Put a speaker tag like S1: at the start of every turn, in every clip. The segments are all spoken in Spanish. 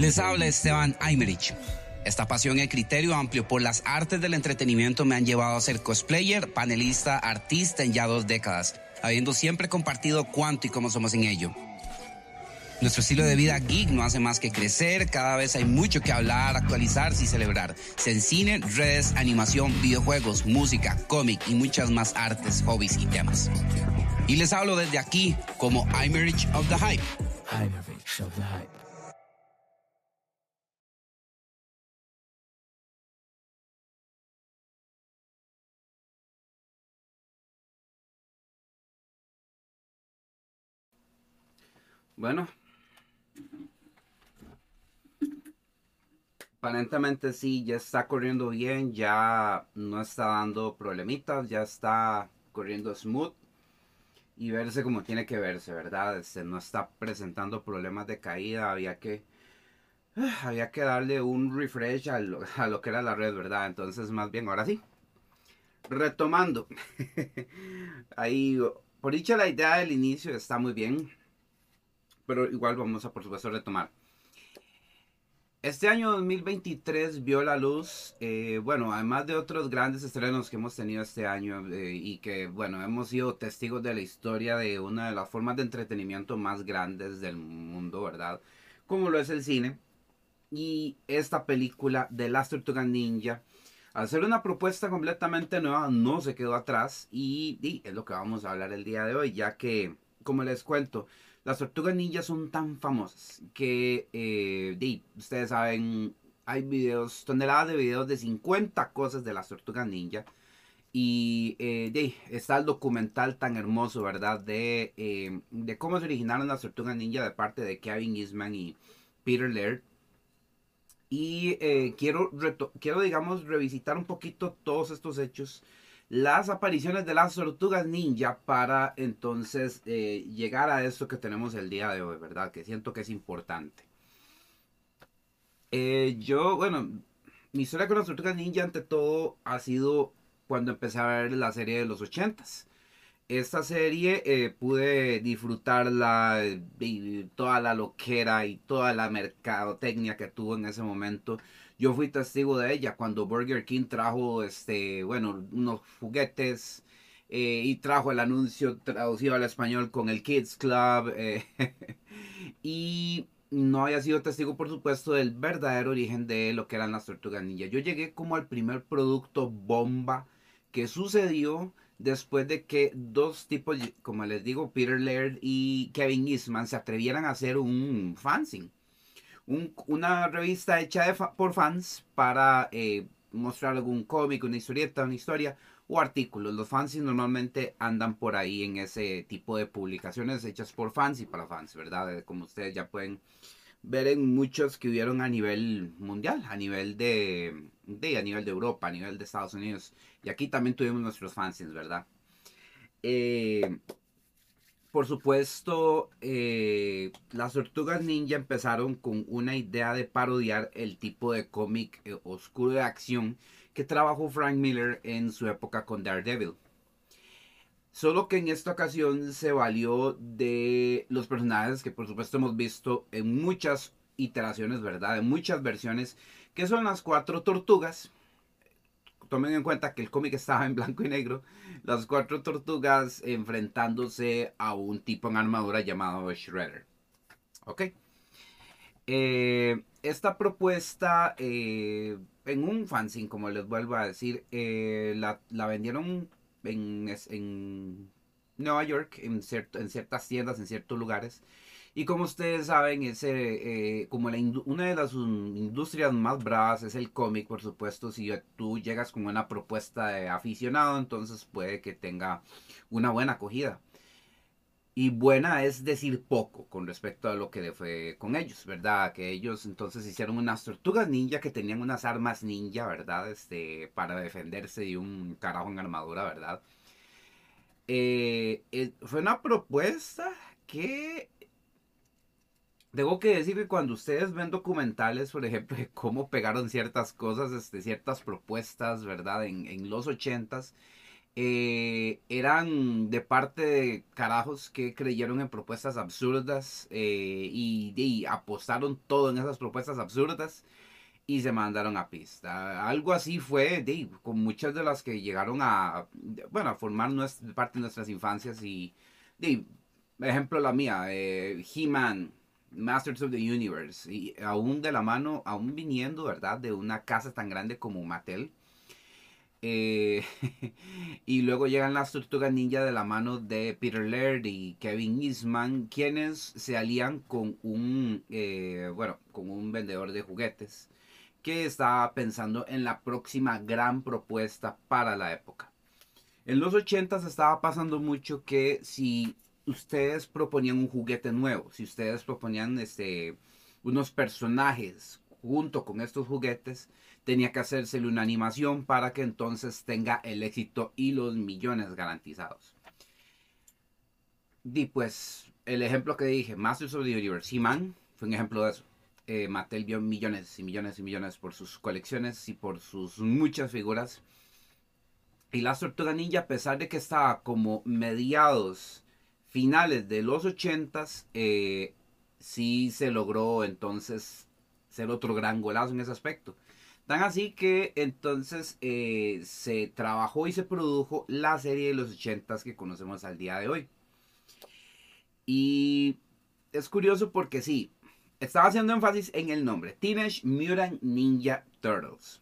S1: Les habla Esteban Aymerich. Esta pasión y criterio amplio por las artes del entretenimiento me han llevado a ser cosplayer, panelista, artista en ya dos décadas, habiendo siempre compartido cuánto y cómo somos en ello. Nuestro estilo de vida geek no hace más que crecer, cada vez hay mucho que hablar, actualizarse y celebrar. Se en cine, redes, animación, videojuegos, música, cómic y muchas más artes, hobbies y temas. Y les hablo desde aquí como I'm Rich of the Hype. I'm Rich of the Hype.
S2: Bueno, aparentemente sí, ya está corriendo bien, ya no está dando problemitas, ya está corriendo smooth y verse como tiene que verse, ¿verdad? Este, no está presentando problemas de caída, había que había que darle un refresh a lo, a lo que era la red, ¿verdad? Entonces, más bien, ahora sí. Retomando. Ahí, por dicha la idea del inicio está muy bien. Pero igual vamos a, por supuesto, retomar. Este año 2023 vio la luz, eh, bueno, además de otros grandes estrenos que hemos tenido este año eh, y que, bueno, hemos sido testigos de la historia de una de las formas de entretenimiento más grandes del mundo, ¿verdad? Como lo es el cine. Y esta película de Las Tortugas Ninja, al ser una propuesta completamente nueva, no se quedó atrás y, y es lo que vamos a hablar el día de hoy, ya que, como les cuento, las tortugas ninja son tan famosas que, eh, ustedes saben, hay videos, toneladas de videos de 50 cosas de las tortugas ninja. Y eh, está el documental tan hermoso, ¿verdad? De, eh, de cómo se originaron las tortugas ninja de parte de Kevin Eastman y Peter Laird. Y eh, quiero, quiero, digamos, revisitar un poquito todos estos hechos las apariciones de las tortugas ninja para entonces eh, llegar a esto que tenemos el día de hoy, ¿verdad? Que siento que es importante. Eh, yo, bueno, mi historia con las tortugas ninja ante todo ha sido cuando empecé a ver la serie de los ochentas. Esta serie eh, pude disfrutarla, toda la loquera y toda la mercadotecnia que tuvo en ese momento yo fui testigo de ella cuando Burger King trajo, este, bueno, unos juguetes eh, y trajo el anuncio traducido al español con el Kids Club. Eh, y no había sido testigo, por supuesto, del verdadero origen de lo que eran las tortugas. Yo llegué como al primer producto bomba que sucedió después de que dos tipos, como les digo, Peter Laird y Kevin Eastman, se atrevieran a hacer un fanzine una revista hecha por fans para eh, mostrar algún cómic, una historieta, una historia o artículos. Los fans normalmente andan por ahí en ese tipo de publicaciones hechas por fans y para fans, ¿verdad? Eh, como ustedes ya pueden ver en muchos que hubieron a nivel mundial, a nivel de, de a nivel de Europa, a nivel de Estados Unidos. Y aquí también tuvimos nuestros fanzines, ¿verdad? Eh, por supuesto, eh, las tortugas ninja empezaron con una idea de parodiar el tipo de cómic eh, oscuro de acción que trabajó Frank Miller en su época con Daredevil. Solo que en esta ocasión se valió de los personajes que por supuesto hemos visto en muchas iteraciones, ¿verdad? En muchas versiones, que son las cuatro tortugas tomen en cuenta que el cómic estaba en blanco y negro, las cuatro tortugas enfrentándose a un tipo en armadura llamado Shredder. ¿Ok? Eh, esta propuesta en un fanzine, como les vuelvo a decir, eh, la, vendieron en, Nueva York, en ciertas tiendas, en ciertos lugares. Y como ustedes saben, ese, eh, como una de las industrias más bravas es el cómic, por supuesto, si tú llegas con una propuesta de aficionado, entonces puede que tenga una buena acogida. Y buena es decir poco con respecto a lo que fue con ellos, ¿verdad? Que ellos entonces hicieron unas tortugas ninja que tenían unas armas ninja, ¿verdad? Este, para defenderse de un carajo en armadura, ¿verdad? Eh, eh, fue una propuesta que tengo que decir que cuando ustedes ven documentales, por ejemplo, de cómo pegaron ciertas cosas, este, ciertas propuestas, ¿verdad? En, en los ochentas, eh, eran de parte de carajos que creyeron en propuestas absurdas eh, y, apostaron todo en esas propuestas absurdas y se mandaron a pista. Algo así fue con muchas de las que llegaron a, bueno, a formar nuestra, parte de nuestras infancias y, de, ejemplo la mía, eh, He-Man, Masters of the Universe, y aún de la mano, aún viniendo, ¿verdad? De una casa tan grande como Mattel. Eh, y luego llegan las tortugas ninja de la mano de Peter Laird y Kevin Eastman, quienes se alían con un, eh, bueno, con un vendedor de juguetes que estaba pensando en la próxima gran propuesta para la época. En los 80 se estaba pasando mucho que si ustedes proponían un juguete nuevo, si ustedes proponían este, unos personajes junto con estos juguetes, tenía que hacérsele una animación para que entonces tenga el éxito y los millones garantizados. Y pues el ejemplo que dije, Masters of the Universe, He-Man, fue un ejemplo de eso. Eh, Mattel vio millones y millones y millones por sus colecciones y por sus muchas figuras. Y la Tortuga Ninja, a pesar de que estaba como mediados, finales de los 80s, eh, sí se logró entonces ser otro gran golazo en ese aspecto. Tan así que entonces eh, se trabajó y se produjo la serie de los 80s que conocemos al día de hoy. Y es curioso porque sí, estaba haciendo énfasis en el nombre, Teenage Mutant Ninja Turtles.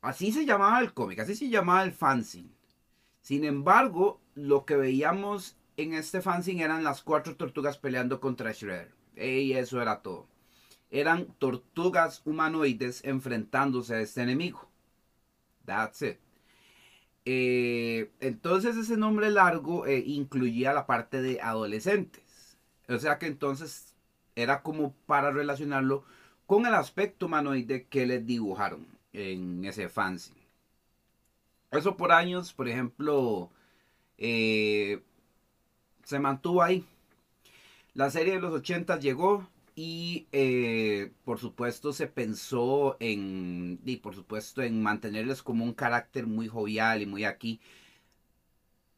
S2: Así se llamaba el cómic, así se llamaba el fanzine. Sin embargo, lo que veíamos en este fanzine eran las cuatro tortugas peleando contra Shredder. Y eso era todo. Eran tortugas humanoides enfrentándose a este enemigo. That's it. Eh, entonces ese nombre largo eh, incluía la parte de adolescentes. O sea que entonces era como para relacionarlo con el aspecto humanoide que les dibujaron en ese fanzine. Eso por años, por ejemplo, eh, se mantuvo ahí. La serie de los 80 llegó y eh, por supuesto se pensó en, y por supuesto en mantenerles como un carácter muy jovial y muy aquí,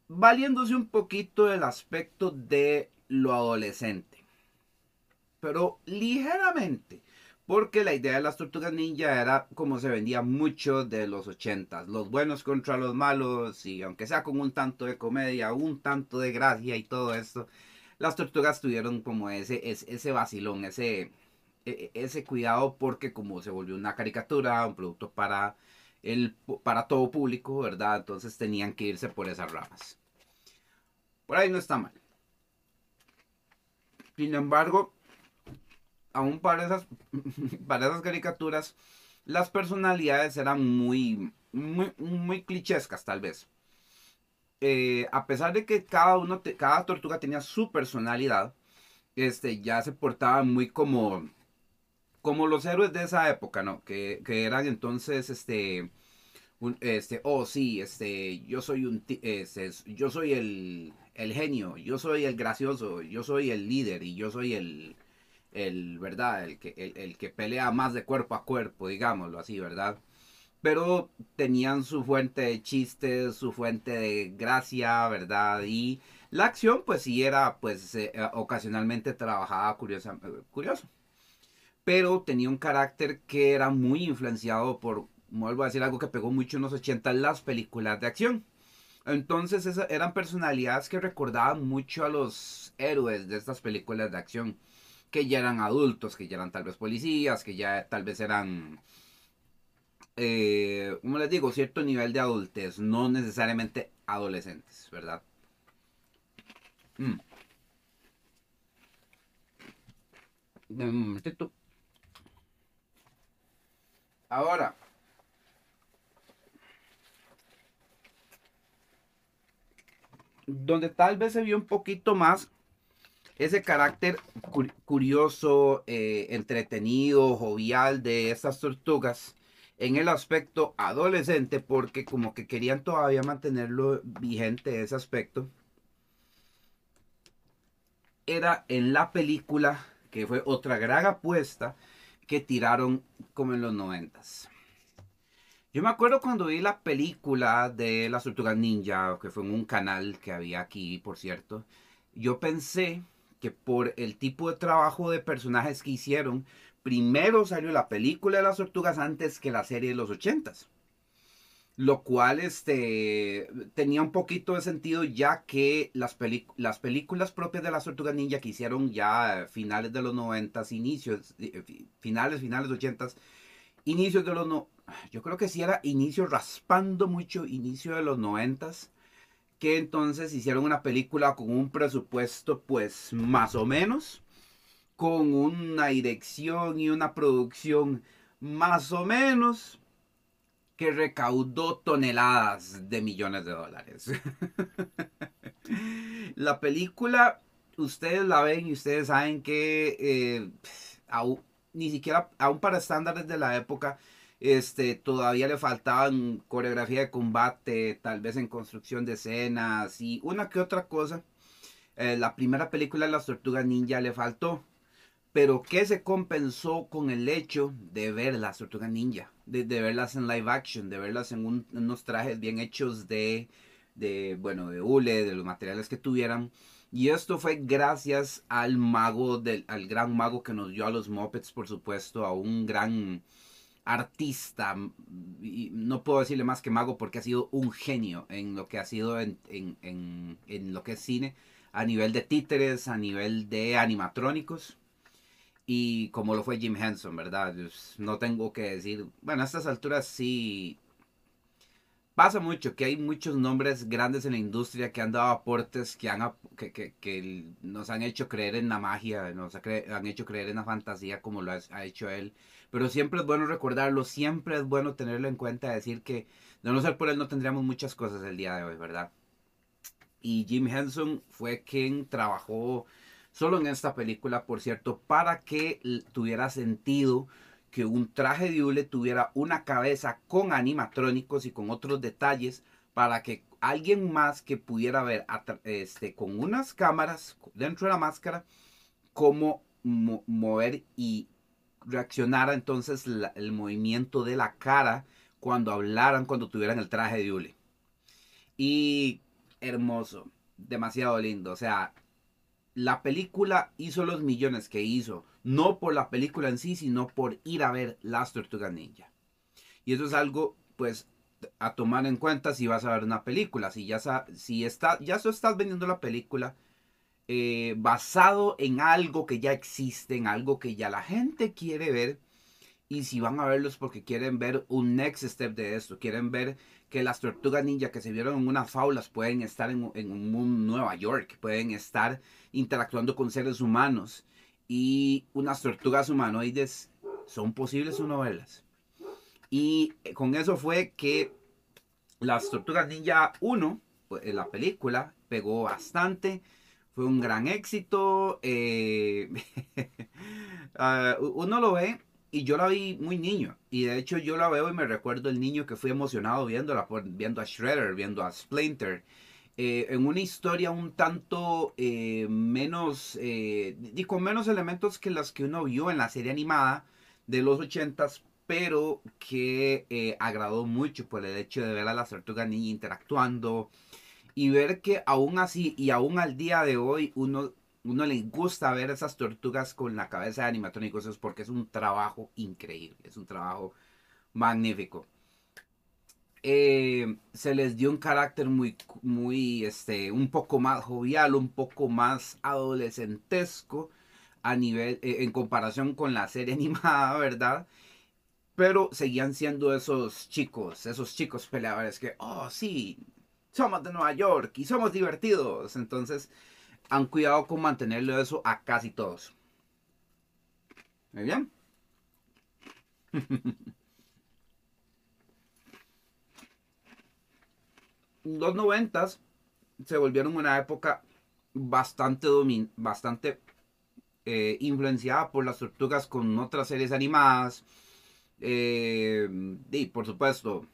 S2: valiéndose un poquito del aspecto de lo adolescente pero ligeramente. Porque la idea de las tortugas ninja era como se vendía mucho de los ochentas. Los buenos contra los malos. Y aunque sea con un tanto de comedia, un tanto de gracia y todo esto. Las tortugas tuvieron como ese, ese, ese vacilón, ese, e, e, ese cuidado. Porque como se volvió una caricatura, un producto para, el, para todo público, ¿verdad? Entonces tenían que irse por esas ramas. Por ahí no está mal. Sin embargo, aún para esas, para esas caricaturas, las personalidades eran muy, muy, muy clichescas tal vez. Eh, a pesar de que cada, uno cada tortuga tenía su personalidad, este, ya se portaban muy como, como los héroes de esa época, ¿no? Que, eran entonces, este, este, oh sí, este, yo soy un, este, yo soy el, el genio, yo soy el gracioso, yo soy el líder y yo soy el, el, ¿verdad? El que, el, que pelea más de cuerpo a cuerpo, digámoslo así, ¿verdad? Pero tenían su fuente de chistes, su fuente de gracia, ¿verdad? Y la acción, pues sí era, pues, eh, ocasionalmente trabajada curiosa, curioso. Pero tenía un carácter que era muy influenciado por, vuelvo a decir algo que pegó mucho en los 80, las películas de acción. Entonces eran personalidades que recordaban mucho a los héroes de estas películas de acción que ya eran adultos, que ya eran tal vez policías, que ya tal vez eran, eh, como les digo, cierto nivel de adultez, no necesariamente adolescentes, ¿verdad? Mm. Ahora, donde tal vez se vio un poquito más ese carácter curioso, eh, entretenido, jovial de estas tortugas en el aspecto adolescente, porque como que querían todavía mantenerlo vigente ese aspecto, era en la película, que fue otra gran apuesta que tiraron como en los noventas. Yo me acuerdo cuando vi la película de las tortugas ninja, que fue en un canal que había aquí, por cierto, yo pensé que por el tipo de trabajo de personajes que hicieron, primero salió la película de las tortugas antes que la serie de los ochentas. Lo cual este, tenía un poquito de sentido ya que las, las películas propias de las tortugas ninja que hicieron ya finales de los noventas, inicios, eh, finales, finales de ochentas, inicios de los no, yo creo que sí era inicio raspando mucho, inicio de los noventas, que entonces hicieron una película con un presupuesto pues más o menos, con una dirección y una producción más o menos, que recaudó toneladas de millones de dólares. la película, ustedes la ven y ustedes saben que eh, ni siquiera, aún para estándares de la época, este, todavía le faltaban coreografía de combate, tal vez en construcción de escenas y una que otra cosa. Eh, la primera película de las tortugas ninja le faltó. Pero que se compensó con el hecho de ver las tortugas ninja, de, verlas en live action, de verlas en, unos trajes bien hechos de, de, bueno, de hule, de los materiales que tuvieran. Y esto fue gracias al mago, del, al gran mago que nos dio a los Muppets, por supuesto, a un gran artista, y no puedo decirle más que mago porque ha sido un genio en lo que ha sido en, lo que es cine, a nivel de títeres, a nivel de animatrónicos, y como lo fue Jim Henson, ¿verdad? no tengo que decir, bueno, a estas alturas sí pasa mucho que hay muchos nombres grandes en la industria que han dado aportes que, han, que, nos han hecho creer en la magia, nos han hecho creer en la fantasía como lo ha hecho él pero siempre es bueno recordarlo, siempre es bueno tenerlo en cuenta, decir que de no ser por él no tendríamos muchas cosas el día de hoy, ¿verdad? Y Jim Henson fue quien trabajó solo en esta película, por cierto, para que tuviera sentido que un traje de hule tuviera una cabeza con animatrónicos y con otros detalles para que alguien más que pudiera ver este, con unas cámaras dentro de la máscara cómo mover y reaccionara entonces el movimiento de la cara cuando hablaran, cuando tuvieran el traje de Uli. Y hermoso, demasiado lindo. O sea, la película hizo los millones que hizo, no por la película en sí, sino por ir a ver las tortugas ninja. Y eso es algo, pues, a tomar en cuenta si vas a ver una película. Si ya, si está, ya estás vendiendo la película, eh, basado en algo que ya existe, en algo que ya la gente quiere ver. Y si van a verlos porque quieren ver un next step de esto, quieren ver que las tortugas ninja que se vieron en unas faulas pueden estar en, en un Nueva York, pueden estar interactuando con seres humanos. Y unas tortugas humanoides son posibles uno verlas. Y con eso fue que las tortugas ninja 1, pues, la película, pegó bastante fue un gran éxito. Eh, ah, uno lo ve y yo la vi muy niño. Y de hecho yo la veo y me recuerdo el niño que fui emocionado viéndola, viendo a Shredder, viendo a Splinter. Eh, en una historia un tanto eh, menos, y con menos elementos que las que uno vio en la serie animada de los ochentas, pero que agradó mucho por el hecho de ver a la tortuga niña interactuando, y ver que aún así y aún al día de hoy uno, uno le gusta ver esas tortugas con la cabeza de animatrónicos porque es un trabajo increíble, es un trabajo magnífico. Eh, se les dio un carácter muy, muy, este, un poco más jovial, un poco más adolescentesco a nivel, eh, en comparación con la serie animada, ¿verdad? Pero seguían siendo esos chicos, esos chicos peleadores que, oh, sí, somos de Nueva York y somos divertidos. Entonces, han cuidado con mantenerlo eso a casi todos. ¿Muy bien? Los noventas se volvieron una época bastante, bastante eh, influenciada por las tortugas con otras series animadas. Eh, y por supuesto,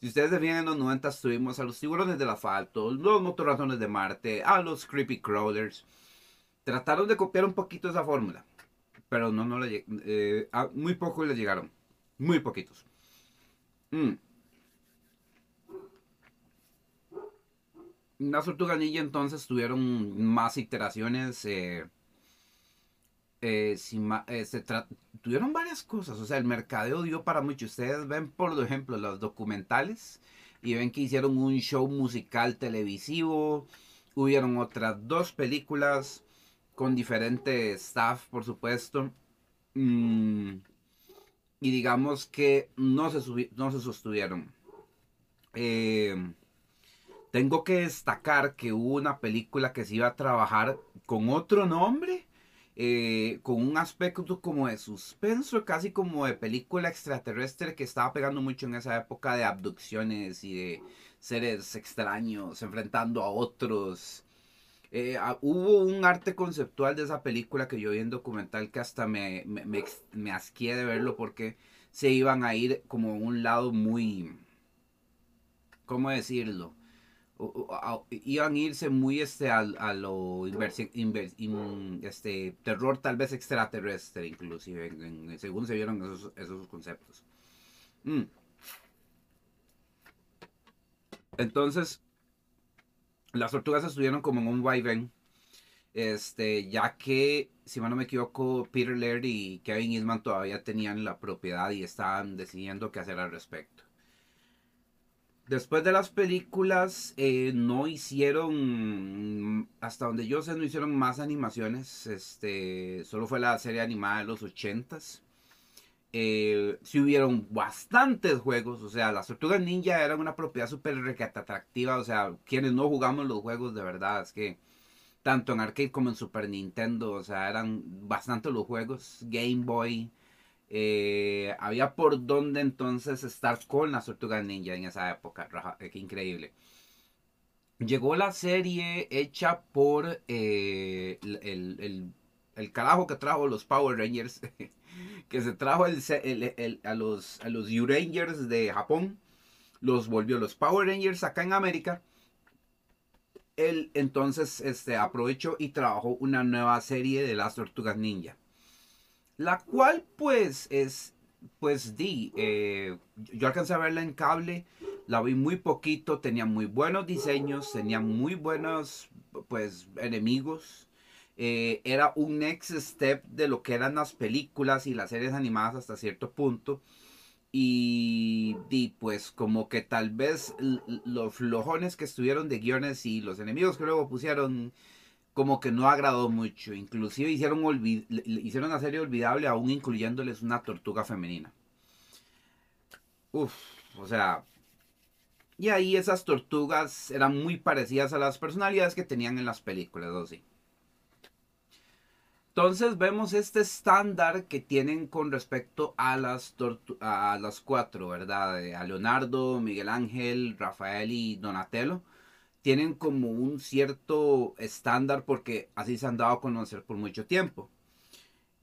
S2: si ustedes se fijan en los 90 tuvimos a los tiburones del asfalto, los motorratones de Marte, a los creepy crawlers. Trataron de copiar un poquito esa fórmula, pero no, no le, eh, muy pocos le llegaron, muy poquitos. Mm. Las tortugas ninja entonces tuvieron más iteraciones. Eh, eh, eh, tuvieron varias cosas. O sea, el mercadeo dio para mucho. Ustedes ven, por ejemplo, los documentales y ven que hicieron un show musical televisivo. Hubieron otras dos películas con diferente staff, por supuesto. Mm, y digamos que no se, no se sostuvieron. Eh, tengo que destacar que hubo una película que se iba a trabajar con otro nombre, eh, con un aspecto como de suspenso, casi como de película extraterrestre que estaba pegando mucho en esa época de abducciones y de seres extraños enfrentando a otros. Eh, hubo un arte conceptual de esa película que yo vi en documental que hasta me, me, me, de verlo porque se iban a ir como a un lado muy... ¿Cómo decirlo? Iban a irse muy este a, lo este terror tal vez extraterrestre inclusive según se vieron esos, conceptos mm. entonces las tortugas estuvieron como en un vaivén este ya que si mal no me equivoco Peter Laird y Kevin Eastman todavía tenían la propiedad y estaban decidiendo qué hacer al respecto Después de las películas, eh, no hicieron, hasta donde yo sé, no hicieron más animaciones. Este, solo fue la serie animada de los ochentas. Eh, sí hubieron bastantes juegos, o sea, las Tortugas Ninja eran una propiedad súper atractiva, o sea, quienes no jugamos los juegos de verdad, es que tanto en arcade como en Super Nintendo, o sea, eran bastantes los juegos, Game Boy, eh, había por dónde entonces estar con las tortugas ninja en esa época. Eh, qué increíble. Llegó la serie hecha por eh, el, carajo que trajo los Power Rangers. que se trajo a los, a los U-Rangers de Japón. Los volvió los Power Rangers acá en América. Él entonces este, aprovechó y trabajó una nueva serie de las tortugas ninja. La cual pues es, pues di, eh, yo alcancé a verla en cable, la vi muy poquito, tenía muy buenos diseños, tenía muy buenos pues enemigos. Eh, era un next step de lo que eran las películas y las series animadas hasta cierto punto. Y, y, pues como que tal vez los flojones que estuvieron de guiones y los enemigos que luego pusieron como que no agradó mucho. Inclusive hicieron, hicieron una serie olvidable aún incluyéndoles una tortuga femenina. Uf, o sea... Y ahí esas tortugas eran muy parecidas a las personalidades que tenían en las películas, ¿o sí? Entonces vemos este estándar que tienen con respecto a las, a las cuatro, ¿verdad? A Leonardo, Miguel Ángel, Rafael y Donatello tienen como un cierto estándar porque así se han dado a conocer por mucho tiempo.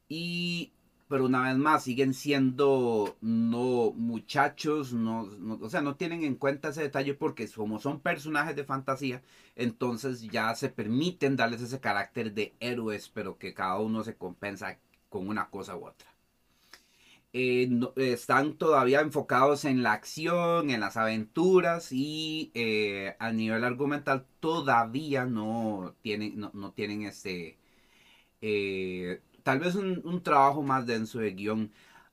S2: Y, pero una vez más, siguen siendo no muchachos, no, o sea, no tienen en cuenta ese detalle porque como son personajes de fantasía, entonces ya se permiten darles ese carácter de héroes, pero que cada uno se compensa con una cosa u otra. Eh, están todavía enfocados en la acción, en las aventuras y eh, a nivel argumental todavía no tienen, no, tienen este, eh, tal vez un, trabajo más denso de guion.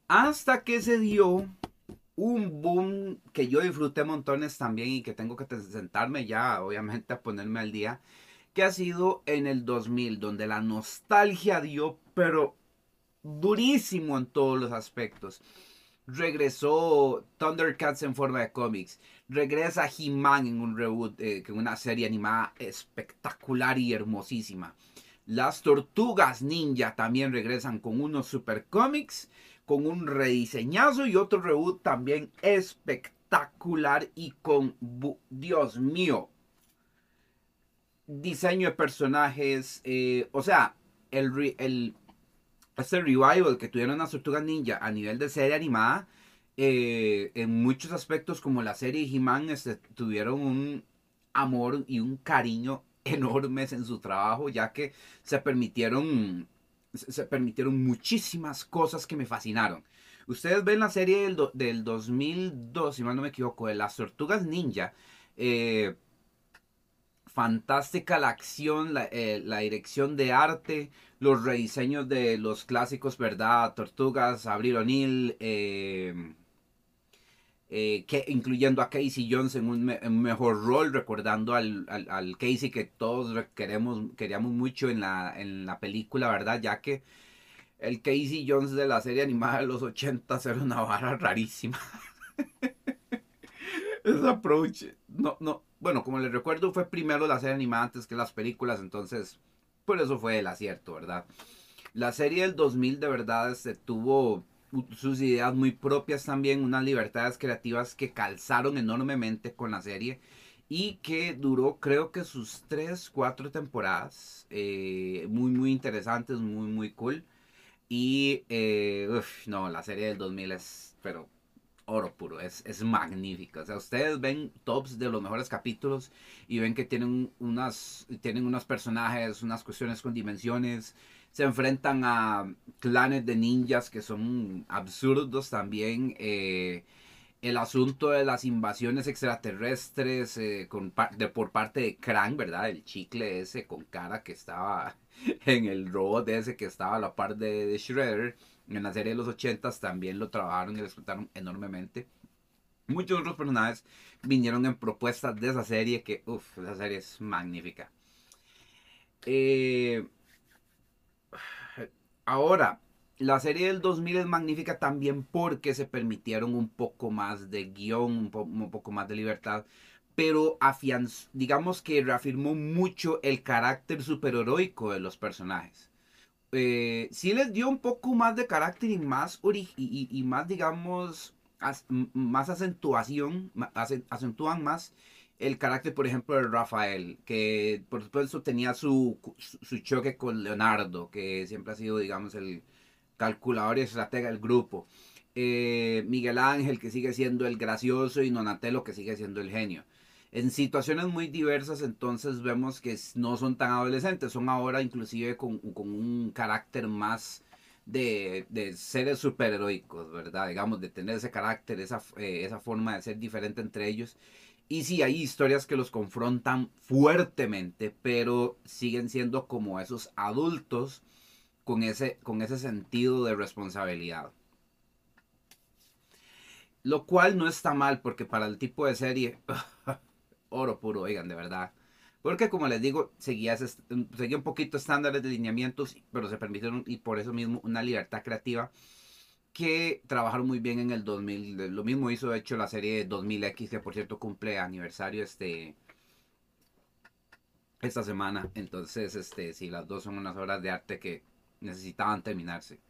S2: Hasta que se dio un boom que yo disfruté montones también y que tengo que sentarme ya, obviamente, a ponerme al día, que ha sido en el 2000, donde la nostalgia dio, pero durísimo en todos los aspectos. Regresó Thundercats en forma de cómics. Regresa He-Man en un reboot, eh, en una serie animada espectacular y hermosísima. Las Tortugas Ninja también regresan con unos super cómics, con un rediseñazo y otro reboot también espectacular y con, Dios mío, diseño de personajes, eh, o sea, el, el este revival que tuvieron las Tortugas Ninja a nivel de serie animada, eh, en muchos aspectos como la serie He-Man, este, tuvieron un amor y un cariño enormes en su trabajo, ya que se permitieron, se permitieron muchísimas cosas que me fascinaron. Ustedes ven la serie del, del 2002, si mal no me equivoco, de las Tortugas Ninja. Eh, fantástica la acción, la, eh, la, dirección de arte, los rediseños de los clásicos, ¿verdad? Tortugas, Abril O'Neill, eh, eh, incluyendo a Casey Jones en un, mejor rol, recordando al, al, Casey que todos queremos, queríamos mucho en la, en la película, ¿verdad? Ya que el Casey Jones de la serie animada de los 80 era una vara rarísima. Ese approach, no, no, bueno, como les recuerdo, fue primero la serie animada antes que las películas, entonces, por eso fue el acierto, ¿verdad? La serie del 2000 de verdad se este, tuvo sus ideas muy propias también, unas libertades creativas que calzaron enormemente con la serie y que duró creo que sus 3, 4 temporadas, eh, muy, muy interesantes, muy, muy cool. Y, eh, no, la serie del 2000 es, pero oro puro, es, es magnífica. O sea, ustedes ven tops de los mejores capítulos y ven que tienen unas, tienen unos personajes, unas cuestiones con dimensiones. Se enfrentan a clanes de ninjas que son absurdos también. Eh, el asunto de las invasiones extraterrestres eh, con, de, por parte de Krang, ¿verdad? El chicle ese con cara que estaba en el robot ese que estaba a la par de, de Shredder en la serie de los 80 también lo trabajaron y disfrutaron enormemente. Muchos otros personajes vinieron en propuestas de esa serie que, uff, esa serie es magnífica. Eh, ahora, la serie del 2000 es magnífica también porque se permitieron un poco más de guion, un, poco más de libertad, pero afianzó, digamos que reafirmó mucho el carácter superheroico de los personajes eh, sí les dio un poco más de carácter y más, y, más digamos, más acentuación, acentúan más el carácter, por ejemplo, de Rafael, que por supuesto tenía su, su, choque con Leonardo, que siempre ha sido, digamos, el calculador y estratega del grupo. Eh, Miguel Ángel, que sigue siendo el gracioso, y Donatello, que sigue siendo el genio en situaciones muy diversas, entonces vemos que no son tan adolescentes, son ahora inclusive con, un carácter más de, seres superheroicos, ¿verdad? Digamos, de tener ese carácter, esa, eh, esa forma de ser diferente entre ellos. Y sí, hay historias que los confrontan fuertemente, pero siguen siendo como esos adultos con ese, con ese sentido de responsabilidad. Lo cual no está mal, porque para el tipo de serie oro puro, oigan, de verdad. Porque como les digo, seguía, seguía un poquito estándares de lineamientos, pero se permitieron y por eso mismo una libertad creativa que trabajaron muy bien en el 2000. Lo mismo hizo hecho la serie 2000X, que por cierto cumple aniversario este esta semana. Entonces, este, sí, las dos son unas obras de arte que necesitaban terminarse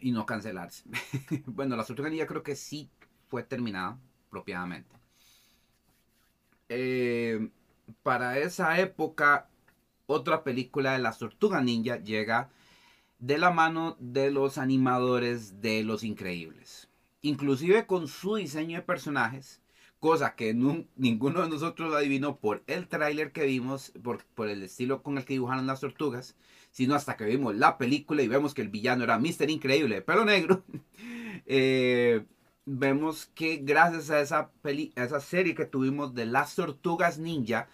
S2: y no cancelarse. bueno, la Tortuga ya creo que sí fue terminada propiamente. Eh, para esa época, otra película de la Tortuga Ninja llega de la mano de los animadores de Los Increíbles. Inclusive con su diseño de personajes, cosa que ninguno de nosotros adivinó por el tráiler que vimos, por, el estilo con el que dibujaron las tortugas, sino hasta que vimos la película y vemos que el villano era Mr. Increíble, pelo negro. eh, vemos que gracias a esa, peli, esa serie que tuvimos de las tortugas ninja,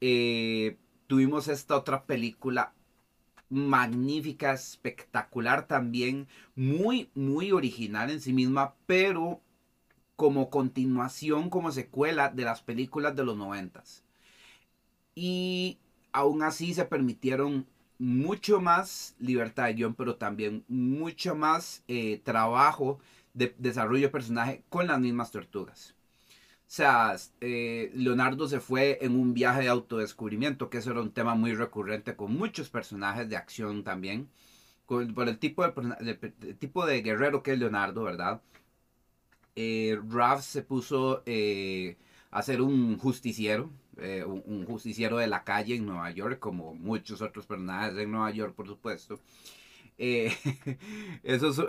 S2: eh, tuvimos esta otra película magnífica, espectacular también, muy, muy original en sí misma, pero como continuación, como secuela de las películas de los noventas. Y aún así se permitieron mucho más libertad de guion, pero también mucho más eh, trabajo de desarrollo de personaje con las mismas tortugas. O sea, eh, Leonardo se fue en un viaje de autodescubrimiento, que eso era un tema muy recurrente con muchos personajes de acción también, por el tipo de, tipo de guerrero que es Leonardo, ¿verdad? Eh, se puso eh, a ser un justiciero, eh, un, un, justiciero de la calle en Nueva York, como muchos otros personajes en Nueva York, por supuesto. Eh, esos,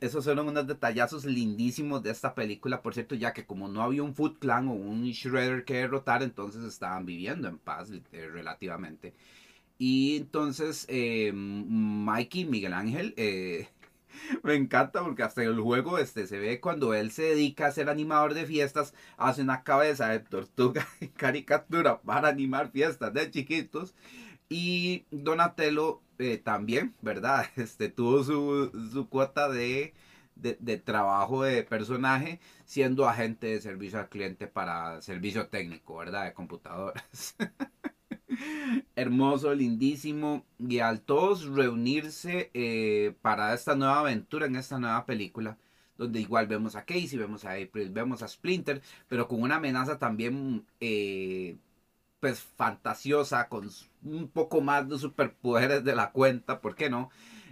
S2: esos fueron unos detallazos lindísimos de esta película, por cierto, ya que como no había un Foot Clan o un Shredder que derrotar, entonces estaban viviendo en paz eh, relativamente. Y entonces eh, Mikey, Miguel Ángel, Me encanta porque hasta el juego este se ve cuando él se dedica a ser animador de fiestas, hace una cabeza de tortuga en caricatura para animar fiestas de chiquitos. Y Donatello eh, también, ¿verdad? Este tuvo su, su cuota de, de, trabajo de personaje siendo agente de servicio al cliente para servicio técnico, ¿verdad? De computadoras. Hermoso, lindísimo. Y al todos reunirse eh, para esta nueva aventura en esta nueva película, donde igual vemos a Casey, vemos a April, vemos a Splinter, pero con una amenaza también eh, pues fantasiosa, con un poco más de superpoderes de la cuenta, ¿por qué no?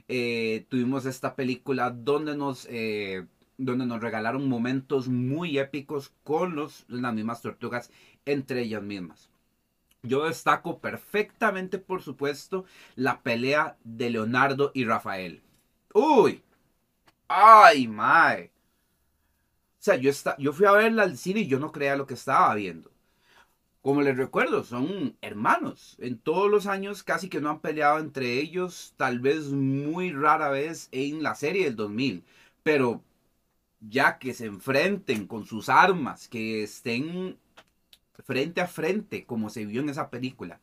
S2: Eh, tuvimos esta película donde nos, eh, donde nos regalaron momentos muy épicos con los, las mismas tortugas entre ellas mismas. Yo destaco perfectamente, por supuesto, la pelea de Leonardo y Rafael. ¡Uy! ¡Ay, mae! O sea, yo, está, yo fui a verla al cine y yo no creía lo que estaba viendo. Como les recuerdo, son hermanos. En todos los años casi que no han peleado entre ellos, tal vez muy rara vez en la serie del 2000. Pero ya que se enfrenten con sus armas, que estén frente a frente, como se vio en esa película.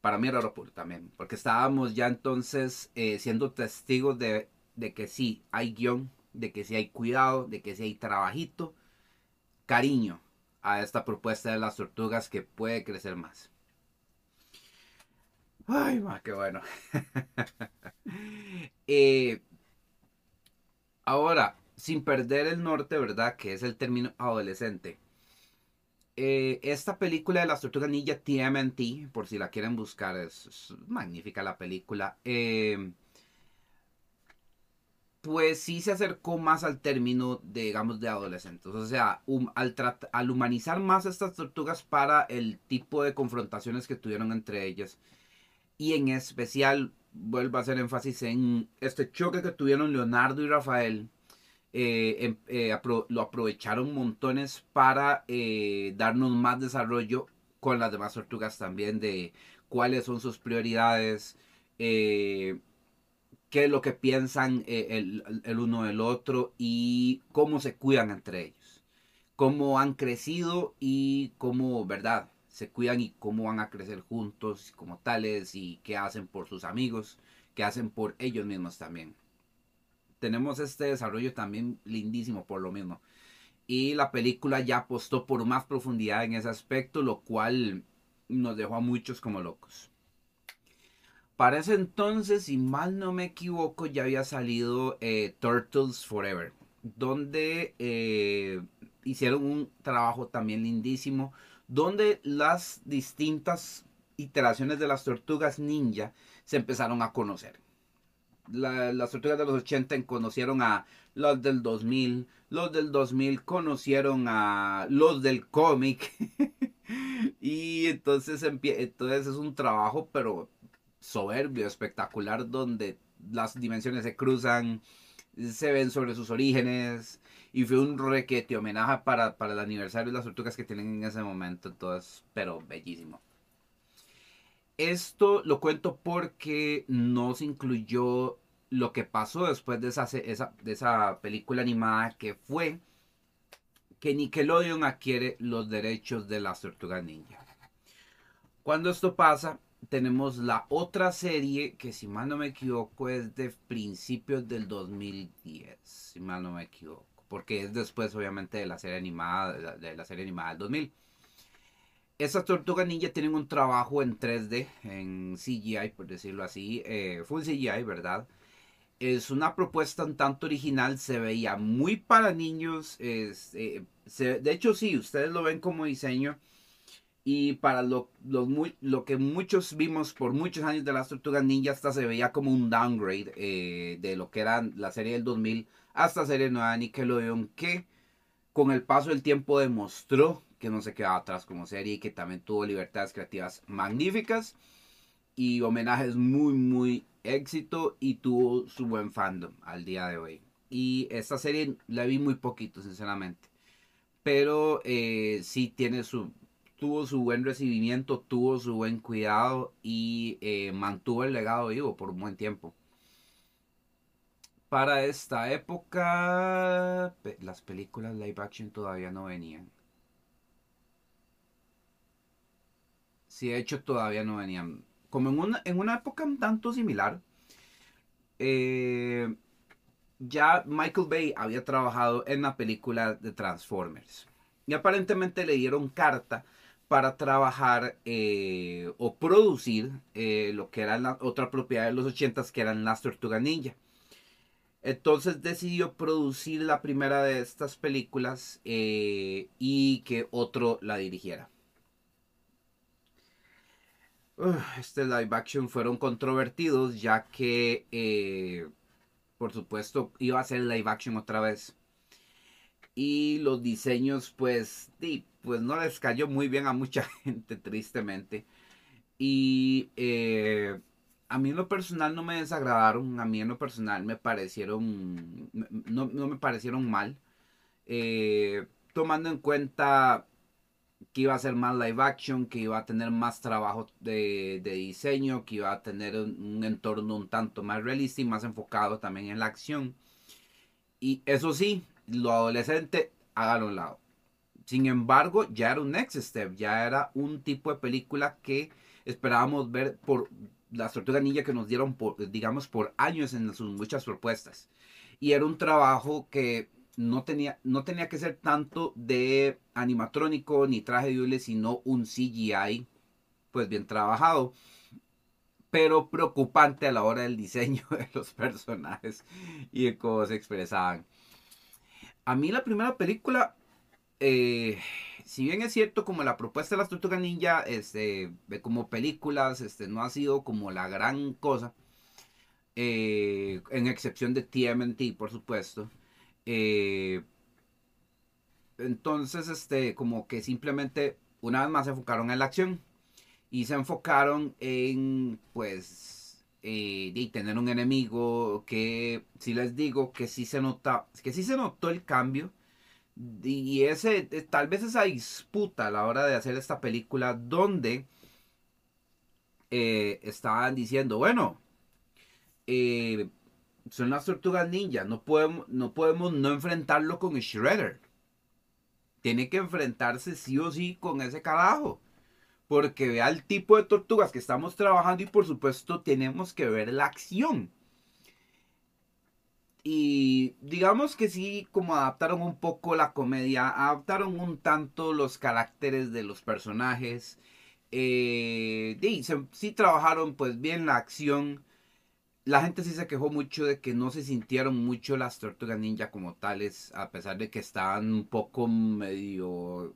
S2: Para mí era puro también, porque estábamos ya entonces eh, siendo testigos de, de, que sí hay guion, de que sí hay cuidado, de que sí hay trabajito, cariño a esta propuesta de las tortugas que puede crecer más. Ay, ma, qué bueno. eh, ahora, sin perder el norte, ¿verdad? Que es el término adolescente eh, esta película de las tortugas ninja TMNT, por si la quieren buscar, es, magnífica la película. Eh, pues sí se acercó más al término, de, digamos, de adolescentes. O sea, al, al humanizar más estas tortugas para el tipo de confrontaciones que tuvieron entre ellas. Y en especial, vuelvo a hacer énfasis en este choque que tuvieron Leonardo y Rafael eh, em, eh, lo aprovecharon montones para eh, darnos más desarrollo con las demás tortugas también de cuáles son sus prioridades, qué es lo que piensan el, el, uno del otro y cómo se cuidan entre ellos, cómo han crecido y cómo, ¿verdad? Se cuidan y cómo van a crecer juntos como tales y qué hacen por sus amigos, qué hacen por ellos mismos también tenemos este desarrollo también lindísimo por lo mismo. Y la película ya apostó por más profundidad en ese aspecto, lo cual nos dejó a muchos como locos. Para ese entonces, si mal no me equivoco, ya había salido eh, Turtles Forever, donde eh, hicieron un trabajo también lindísimo, donde las distintas iteraciones de las tortugas ninja se empezaron a conocer las tortugas de los 80 conocieron a los del 2000, los del 2000 conocieron a los del cómic. y entonces, entonces es un trabajo, pero soberbio, espectacular, donde las dimensiones se cruzan, se ven sobre sus orígenes. Y fue un requete homenaje para, para el aniversario de las tortugas que tienen en ese momento. Entonces, pero bellísimo. Esto lo cuento porque no se incluyó lo que pasó después de esa, de esa película animada que fue que Nickelodeon adquiere los derechos de las tortugas ninja. Cuando esto pasa, tenemos la otra serie que si mal no me equivoco es de principios del 2010, si mal no me equivoco, porque es después obviamente de la serie animada de la serie animada del 2000. Estas tortugas ninja tienen un trabajo en 3D, en CGI, por decirlo así, eh, full CGI, ¿verdad? Es una propuesta un tanto original, se veía muy para niños, es, eh, de hecho sí, ustedes lo ven como diseño, y para lo, lo, que muchos vimos por muchos años de las tortugas ninja, hasta se veía como un downgrade eh, de lo que era la serie del 2000 hasta serie nueva Nickelodeon, que con el paso del tiempo demostró que no se quedaba atrás como serie y que también tuvo libertades creativas magníficas y homenajes muy, muy éxito y tuvo su buen fandom al día de hoy. Y esta serie la vi muy poquito, sinceramente. Pero eh, sí tiene su, tuvo su buen recibimiento, tuvo su buen cuidado y eh, mantuvo el legado vivo por un buen tiempo. Para esta época, las películas live action todavía no venían. Sí, de hecho todavía no venían. Como en una, en una época un tanto similar, eh, ya Michael Bay había trabajado en la película de Transformers. Y aparentemente le dieron carta para trabajar eh, o producir eh, lo que era otra propiedad de los 80 que eran las Tortugas Ninja. Entonces decidió producir la primera de estas películas y que otro la dirigiera este live action fueron controvertidos ya que, eh, por supuesto, iba a ser live action otra vez. Y los diseños, pues, pues no les cayó muy bien a mucha gente, tristemente. Y eh, a mí en lo personal no me desagradaron, a mí en lo personal me parecieron, no, me parecieron mal. Eh, tomando en cuenta que iba a ser más live action, que iba a tener más trabajo de, diseño, que iba a tener un, entorno un tanto más realista y más enfocado también en la acción. Y eso sí, lo adolescente, hágalo a un lado. Sin embargo, ya era un next step, ya era un tipo de película que esperábamos ver por las tortugas ninja que nos dieron, por, digamos, por años en sus muchas propuestas. Y era un trabajo que no tenía, no tenía que ser tanto de animatrónico ni traje de sino un CGI, pues bien trabajado, pero preocupante a la hora del diseño de los personajes y de cómo se expresaban. A mí la primera película, eh, si bien es cierto como la propuesta de las Tortugas Ninja, este, como películas, este, no ha sido como la gran cosa, eh, en excepción de TMNT, por supuesto. Eh, entonces, este, como que simplemente una vez más se enfocaron en la acción y se enfocaron en, pues, eh, tener un enemigo que, si les digo, que sí se nota, que sí se notó el cambio y ese, eh, tal vez esa disputa a la hora de hacer esta película donde estaban diciendo, bueno, eh, son las tortugas ninja. No podemos, no podemos no enfrentarlo con Shredder. Tiene que enfrentarse sí o sí con ese carajo. Porque vea el tipo de tortugas que estamos trabajando y por supuesto tenemos que ver la acción. Y digamos que sí, como adaptaron un poco la comedia, adaptaron un tanto los caracteres de los personajes. Eh, sí trabajaron pues bien la acción la gente sí se quejó mucho de que no se sintieron mucho las tortugas ninja como tales, a pesar de que estaban un poco medio,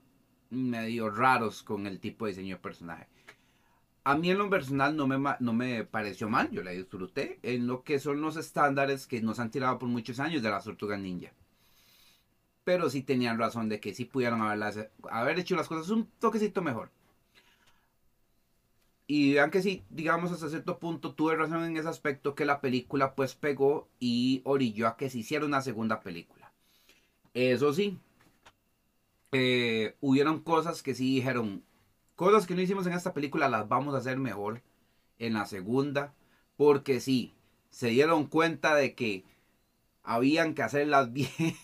S2: medio raros con el tipo de diseño de personaje. A mí en lo personal no me, no me pareció mal, yo la disfruté en lo que son los estándares que nos han tirado por muchos años de las tortugas ninja. Pero sí tenían razón de que sí pudieron haber hecho las cosas un toquecito mejor. Y vean que sí, digamos hasta cierto punto tuve razón en ese aspecto que la película pues pegó y orilló a que se hiciera una segunda película. Eso sí, eh, hubieron cosas que sí dijeron, cosas que no hicimos en esta película las vamos a hacer mejor en la segunda, porque sí, se dieron cuenta de que habían que hacerlas bien,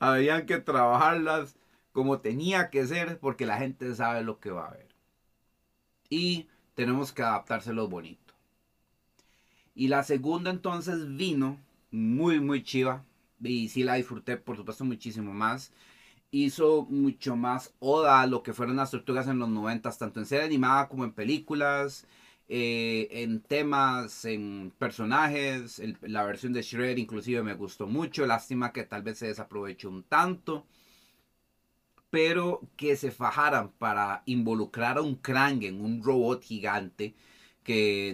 S2: habían que trabajarlas como tenía que ser, porque la gente sabe lo que va a ver y tenemos que adaptárselo bonito. Y la segunda entonces vino muy, muy chiva. Y sí la disfruté, por supuesto, muchísimo más. Hizo mucho más oda a lo que fueron las tortugas en los 90, tanto en serie animada como en películas, eh, en temas, en personajes. la versión de Shred inclusive me gustó mucho. Lástima que tal vez se desaprovechó un tanto pero que se fajaran para involucrar a un Krang en un robot gigante, que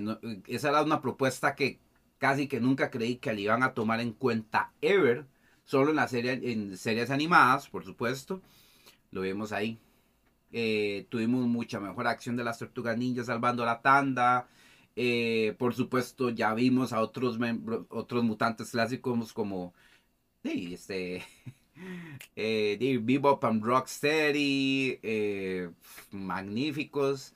S2: esa era una propuesta que casi que nunca creí que le iban a tomar en cuenta ever, solo en la serie, en series animadas, por supuesto, lo vemos ahí. Eh, tuvimos mucha mejor acción de las tortugas ninjas salvando la tanda. Eh, por supuesto, ya vimos a otros, otros mutantes clásicos como este, eh, Bebop and Rocksteady, eh, magníficos.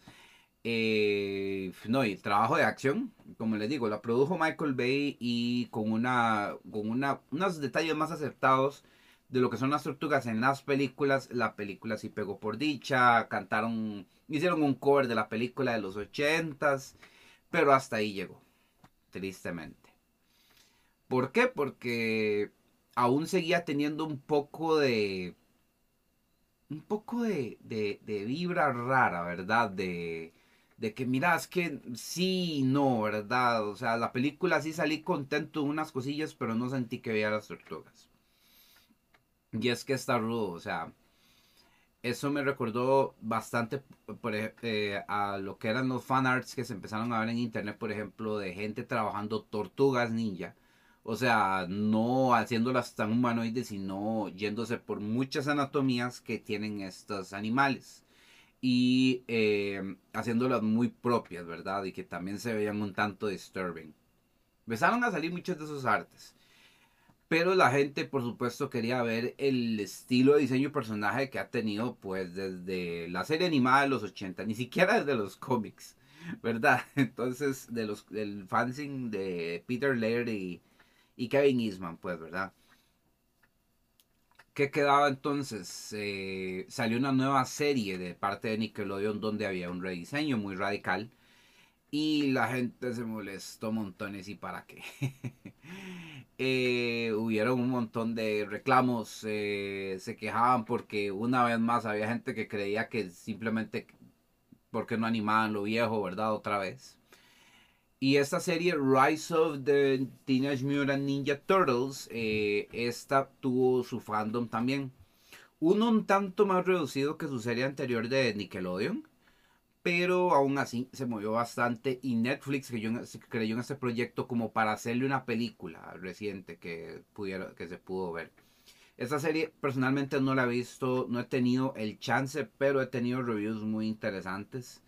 S2: Eh, no, y trabajo de acción, como les digo, la produjo Michael Bay y con una con una, unos detalles más acertados de lo que son las tortugas en las películas. La película sí pegó por dicha, cantaron, hicieron un cover de la película de los ochentas, pero hasta ahí llegó, tristemente. ¿Por qué? Porque aún seguía teniendo un poco de un poco de, de, de vibra rara, ¿verdad? De, de que mira, es que sí no, ¿verdad? O sea, la película sí salí contento en unas cosillas, pero no sentí que veía las tortugas. Y es que está rudo, o sea, eso me recordó bastante por, eh, a lo que eran los fan arts que se empezaron a ver en internet, por ejemplo, de gente trabajando tortugas ninja. O sea, no haciéndolas tan humanoides, sino yéndose por muchas anatomías que tienen estos animales y eh, haciéndolas muy propias, ¿verdad? Y que también se veían un tanto disturbing. Empezaron a salir muchos de esos artes. Pero la gente, por supuesto, quería ver el estilo de diseño y personaje que ha tenido, pues, desde la serie animada de los 80, ni siquiera desde los cómics, ¿verdad? Entonces, de los, del fanzine de Peter Laird y, y Kevin Eastman, pues, ¿verdad? ¿Qué quedaba entonces? Eh, salió una nueva serie de parte de Nickelodeon donde había un rediseño muy radical y la gente se molestó montones y para qué. eh, hubieron un montón de reclamos, eh, se quejaban porque una vez más había gente que creía que simplemente porque no animaban lo viejo, ¿verdad? Otra vez. Y esta serie, Rise of the Teenage Mutant Ninja Turtles, eh, esta tuvo su fandom también. Uno un tanto más reducido que su serie anterior de Nickelodeon, pero aún así se movió bastante. Y Netflix creyó en, este proyecto como para hacerle una película reciente que, que se pudo ver. Esta serie personalmente no la he visto, no he tenido el chance, pero he tenido reviews muy interesantes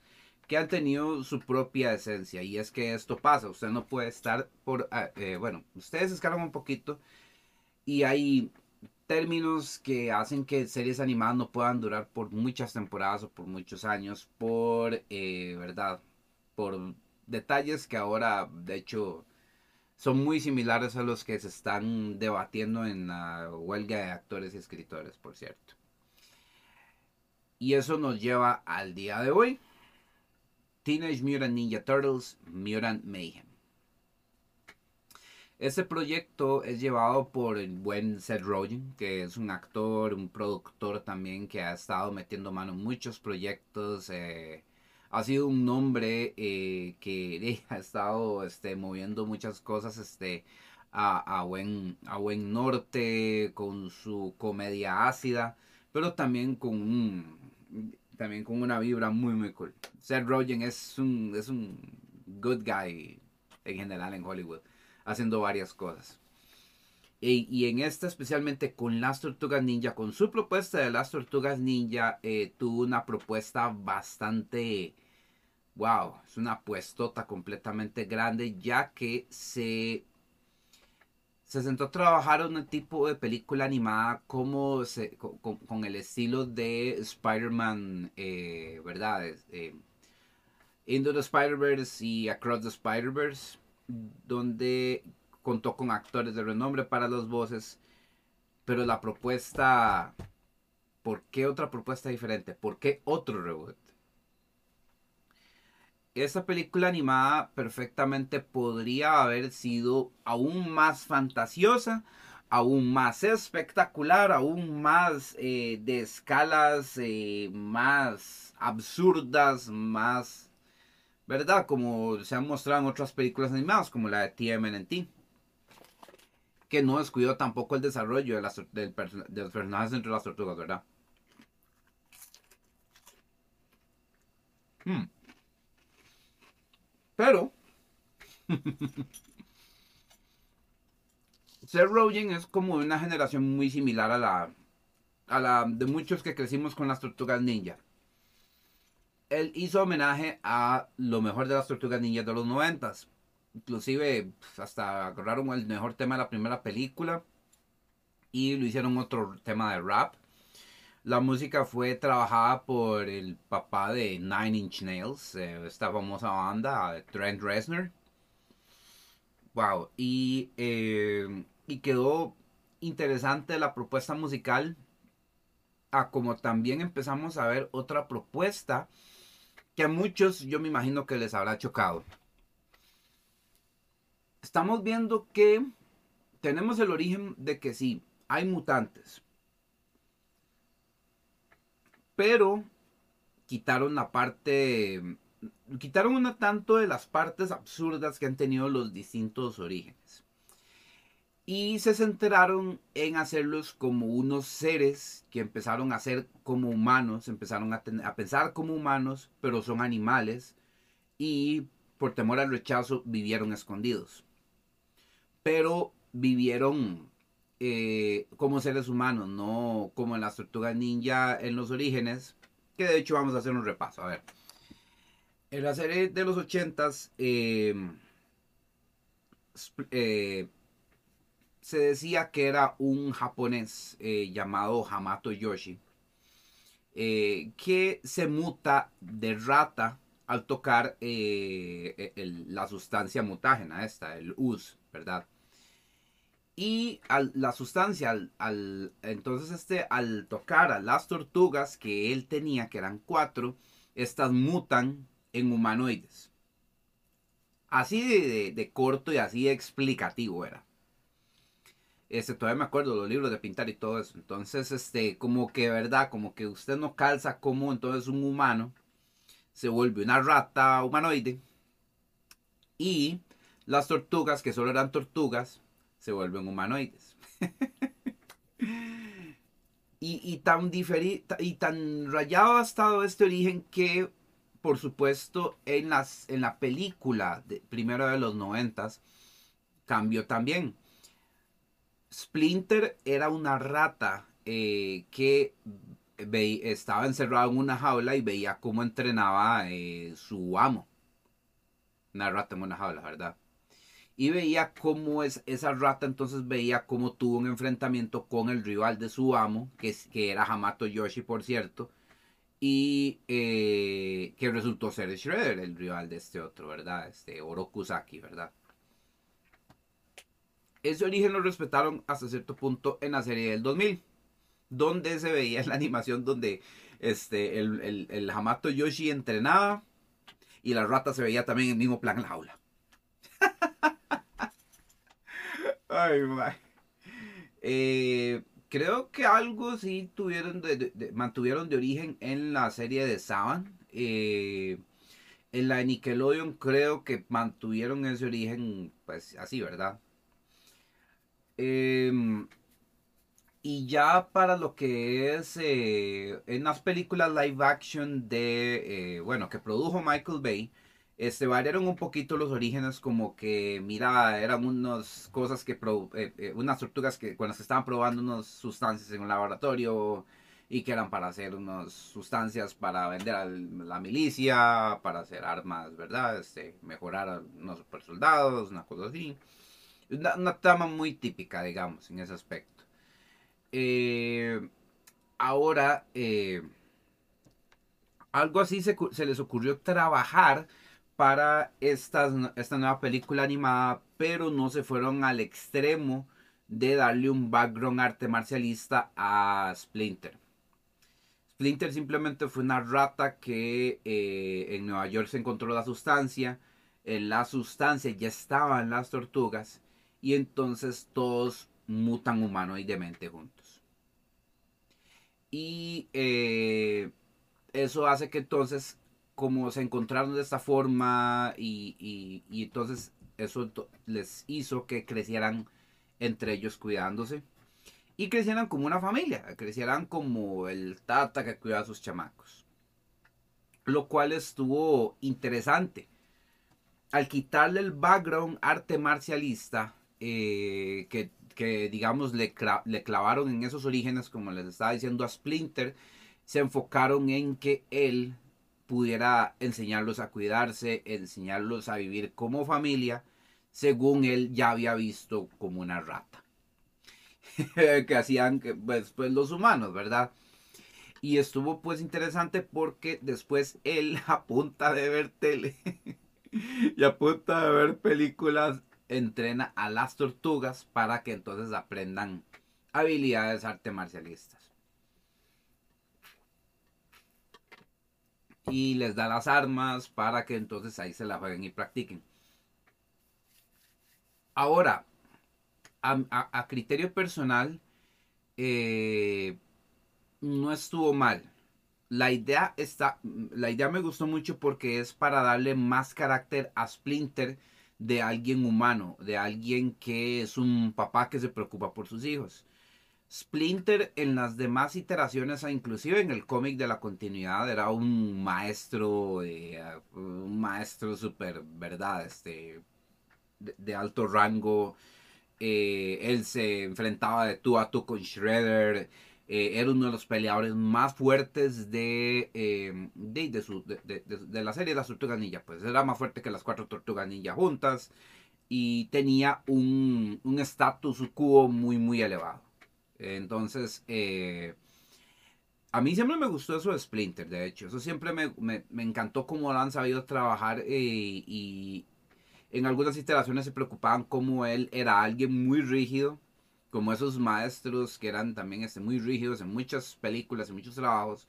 S2: que han tenido su propia esencia. Y es que esto pasa, usted no puede estar por... Ah, eh, bueno, ustedes escalan un poquito y hay términos que hacen que series animadas no puedan durar por muchas temporadas o por muchos años, por, eh, ¿verdad? Por detalles que ahora, de hecho, son muy similares a los que se están debatiendo en la huelga de actores y escritores, por cierto. Y eso nos lleva al día de hoy. Teenage Mutant Ninja Turtles Mutant Mayhem. Este proyecto es llevado por el buen Seth Rogen, que es un actor, un productor también que ha estado metiendo mano en muchos proyectos. Eh, ha sido un nombre eh, que ha estado este, moviendo muchas cosas este, a, buen, a buen norte con su comedia ácida, pero también con un también con una vibra muy muy cool. Seth Rogen es un, es un good guy en general en Hollywood, haciendo varias cosas. Y, en esta especialmente con las tortugas ninja, con su propuesta de las tortugas ninja, eh, tuvo una propuesta bastante, wow, es una puestota completamente grande, ya que se se sentó a trabajar un tipo de película animada como con, el estilo de Spider-Man, eh, ¿verdad? Eh, Into the Spider-Verse y Across the Spider-Verse, donde contó con actores de renombre para las voces, pero la propuesta, ¿por qué otra propuesta diferente? ¿Por qué otro reboot? Esa película animada perfectamente podría haber sido aún más fantasiosa, aún más espectacular, aún más eh, de escalas eh, más absurdas, más, ¿verdad? Como se han mostrado en otras películas animadas, como la de TMNT. Que no descuidó tampoco el desarrollo de, las, los personajes entre las tortugas, ¿verdad? Hmm. Pero Seth Rogen es como una generación muy similar a la, a la de muchos que crecimos con las tortugas ninja. Él hizo homenaje a lo mejor de las tortugas ninja de los noventas. Inclusive pues, hasta agarraron el mejor tema de la primera película y lo hicieron otro tema de rap. La música fue trabajada por el papá de Nine Inch Nails, eh, esta famosa banda, Trent Reznor. Wow, y, eh, y quedó interesante la propuesta musical, a como también empezamos a ver otra propuesta que a muchos yo me imagino que les habrá chocado. Estamos viendo que tenemos el origen de que sí, hay mutantes, pero quitaron la parte, quitaron una tanto de las partes absurdas que han tenido los distintos orígenes. Y se centraron en hacerlos como unos seres que empezaron a ser como humanos, empezaron a, a pensar como humanos, pero son animales. Y por temor al rechazo vivieron escondidos. Pero vivieron eh, como seres humanos, no como en las tortugas ninja en los orígenes, que de hecho vamos a hacer un repaso. A ver, en la serie de los ochentas em, eh, se decía que era un japonés eh, llamado Hamato Yoshi, que se muta de rata al tocar la sustancia mutágena, esta, el us, ¿verdad? Y la sustancia, al, entonces este, al tocar a las tortugas que él tenía, que eran cuatro, estas mutan en humanoides. Así de, corto y así explicativo era. Este, todavía me acuerdo los libros de pintar y todo eso. Entonces, este, como que, ¿verdad? Como que usted no calza como entonces un humano se vuelve una rata humanoide. Y las tortugas, que solo eran tortugas, se vuelven humanoides. y, tan y tan rayado ha estado este origen que, por supuesto, en, las, en la película de, primero de los noventas, cambió también. Splinter era una rata eh, que estaba encerrado en una jaula y veía cómo entrenaba eh, su amo. Una rata en una jaula, ¿verdad? Y veía cómo es, esa rata entonces veía cómo tuvo un enfrentamiento con el rival de su amo, que, que era Hamato Yoshi, por cierto, y eh, que resultó ser Shredder, el rival de este otro, ¿verdad? Este Orokusaki, ¿verdad? Ese origen lo respetaron hasta cierto punto en la serie del 2000, donde se veía la animación donde este, el, el, el Hamato Yoshi entrenaba y la rata se veía también en el mismo plan en la jaula. Ay, eh, creo que algo sí tuvieron de, mantuvieron de origen en la serie de Saban. Eh, en la de Nickelodeon creo que mantuvieron ese origen, pues así, ¿verdad? Em, y ya para lo que es eh, en las películas live action de, bueno, que produjo Michael Bay, este, variaron un poquito los orígenes, como que, mira, eran unas cosas que, eh, eh, unas tortugas que cuando se estaban probando unas sustancias en un laboratorio y que eran para hacer unas sustancias para vender a la milicia, para hacer armas, ¿verdad? Este, mejorar a unos super soldados, una cosa así. Una, trama muy típica, digamos, en ese aspecto. Eh, ahora, algo así se les ocurrió trabajar para esta, esta nueva película animada, pero no se fueron al extremo de darle un background arte marcialista a Splinter. Splinter simplemente fue una rata que eh, en Nueva York se encontró la sustancia. En la sustancia ya estaban las tortugas. Y entonces todos mutan humanoidemente juntos. Y eh, eso hace que entonces como se encontraron de esta forma y, entonces eso les hizo que crecieran entre ellos cuidándose y crecieran como una familia, crecieran como el tata que cuida a sus chamacos. Lo cual estuvo interesante. Al quitarle el background arte marcialista eh, que, digamos le, le clavaron en esos orígenes, como les estaba diciendo a Splinter, se enfocaron en que él pudiera enseñarlos a cuidarse, enseñarlos a vivir como familia, según él ya había visto como una rata. que hacían que, pues, pues, los humanos, ¿verdad? Y estuvo pues interesante porque después él a punta de ver tele y a punta de ver películas entrena a las tortugas para que entonces aprendan habilidades arte marcialistas. Y les da las armas para que entonces ahí se la jueguen y practiquen. Ahora, a, criterio personal, eh, no estuvo mal. La idea, está, la idea me gustó mucho porque es para darle más carácter a Splinter de alguien humano, de alguien que es un papá que se preocupa por sus hijos. Splinter en las demás iteraciones, inclusive en el cómic de la continuidad, era un maestro, eh, un maestro súper, ¿verdad? Este, de, alto rango. Eh, él se enfrentaba de tú a tú con Shredder. Eh, era uno de los peleadores más fuertes de, em, de, de, la serie de las Tortugas Ninja. Pues era más fuerte que las cuatro Tortugas Ninja juntas y tenía un estatus quo muy, muy elevado. Entonces, eh, a mí siempre me gustó eso de Splinter, de hecho. Eso siempre me, encantó cómo lo han sabido trabajar eh, y en algunas iteraciones se preocupaban cómo él era alguien muy rígido como esos maestros que eran también este, muy rígidos en muchas películas, en muchos trabajos,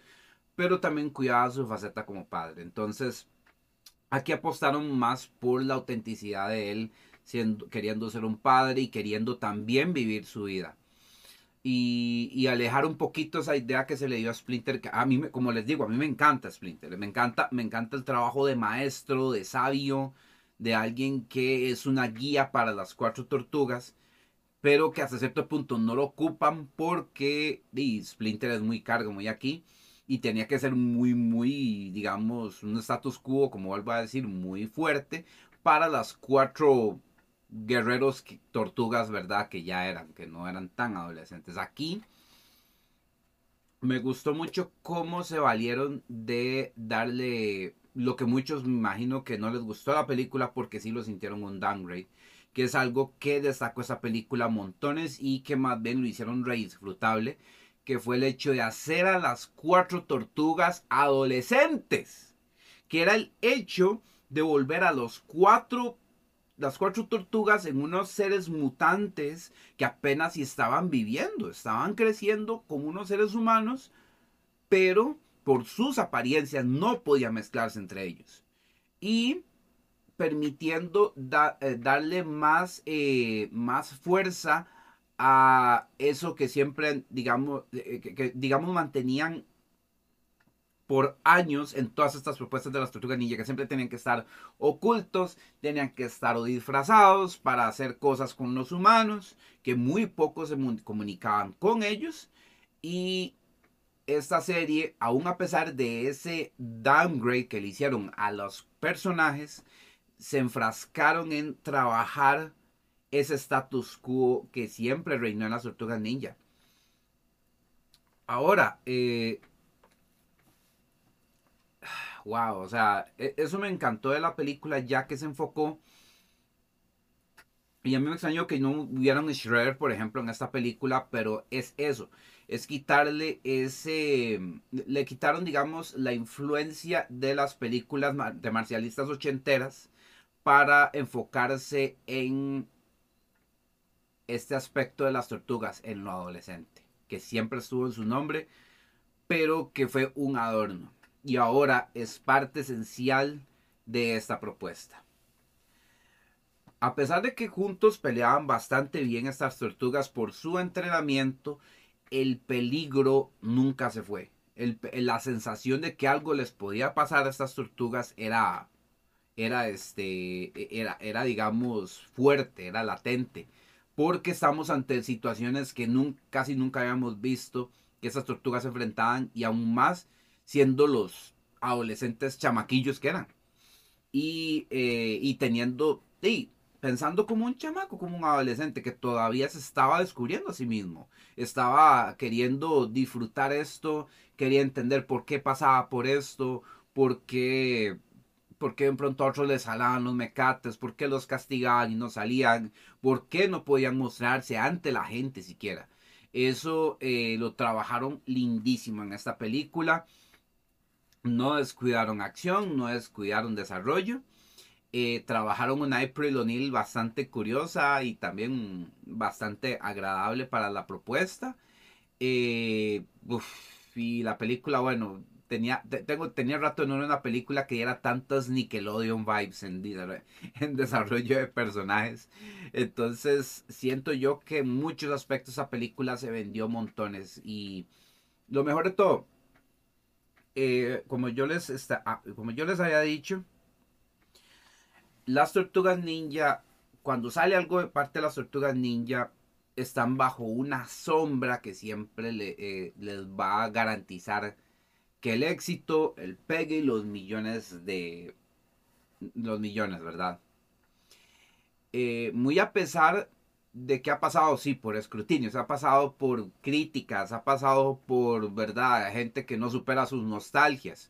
S2: pero también cuidaba su faceta como padre. Entonces, aquí apostaron más por la autenticidad de él, siendo, queriendo ser un padre y queriendo también vivir su vida. Y, alejar un poquito esa idea que se le dio a Splinter, a mí, como les digo, a mí me encanta Splinter, me encanta, me encanta el trabajo de maestro, de sabio, de alguien que es una guía para las cuatro tortugas pero que hasta cierto punto no lo ocupan porque Splinter es muy cargo, muy aquí, y tenía que ser muy, muy, digamos, un status quo, como vuelvo a decir, muy fuerte para las cuatro guerreros tortugas, ¿verdad? Que ya eran, que no eran tan adolescentes. Aquí me gustó mucho cómo se valieron de darle lo que muchos me imagino que no les gustó la película porque sí lo sintieron un downgrade que es algo que destacó esa película montones y que más bien lo hicieron re disfrutable, que fue el hecho de hacer a las cuatro tortugas adolescentes, que era el hecho de volver a los cuatro las cuatro tortugas en unos seres mutantes que apenas estaban viviendo, estaban creciendo como unos seres humanos, pero por sus apariencias no podían mezclarse entre ellos. Y permitiendo eh, darle más, eh, más fuerza a eso que siempre, digamos, eh, que, digamos, mantenían por años en todas estas propuestas de las tortugas ninja, que siempre tenían que estar ocultos, tenían que estar disfrazados para hacer cosas con los humanos, que muy pocos se comunicaban con ellos. Y esta serie, aún a pesar de ese downgrade que le hicieron a los personajes, se enfrascaron en trabajar ese status quo que siempre reinó en las tortugas ninja. Ahora, eh, wow, o sea, e, eso me encantó de la película ya que se enfocó. Y a mí me extrañó que no hubiera un Shredder, por ejemplo, en esta película, pero es eso, es quitarle ese, le quitaron, digamos, la influencia de las películas de marcialistas ochenteras para enfocarse en este aspecto de las tortugas en lo adolescente, que siempre estuvo en su nombre, pero que fue un adorno y ahora es parte esencial de esta propuesta. A pesar de que juntos peleaban bastante bien estas tortugas por su entrenamiento, el peligro nunca se fue. la sensación de que algo les podía pasar a estas tortugas era era este e, era, era digamos fuerte, era latente, porque estamos ante situaciones que casi nunca habíamos visto que esas tortugas se enfrentaban y aún más siendo los adolescentes chamaquillos que eran. Y, eh, y teniendo, y pensando como un chamaco, como un adolescente que todavía se estaba descubriendo a sí mismo, estaba queriendo disfrutar esto, quería entender por qué pasaba por esto, por qué por qué de pronto a otros les salaban los mecates, por qué los castigaban y no salían, por qué no podían mostrarse ante la gente siquiera. Eso eh, lo trabajaron lindísimo en esta película. No descuidaron acción, no descuidaron desarrollo. Eh, trabajaron una April O'Neil bastante curiosa y también bastante agradable para la propuesta. Eh, y la película, bueno, tenía, tengo, tenía rato en una película que diera tantas Nickelodeon vibes en, en desarrollo de personajes. Entonces, siento yo que en muchos aspectos esa película se vendió montones. Y lo mejor de todo, eh, como, yo les ah, como yo les había dicho, las tortugas ninja, cuando sale algo de parte de las tortugas ninja, están bajo una sombra que siempre eh, les va a garantizar que el éxito, el pegue y los millones de... Los millones, ¿verdad? Eh, muy a pesar de que ha pasado, sí, por escrutinio, ha pasado por críticas, ha pasado por, ¿verdad? Gente que no supera sus nostalgias.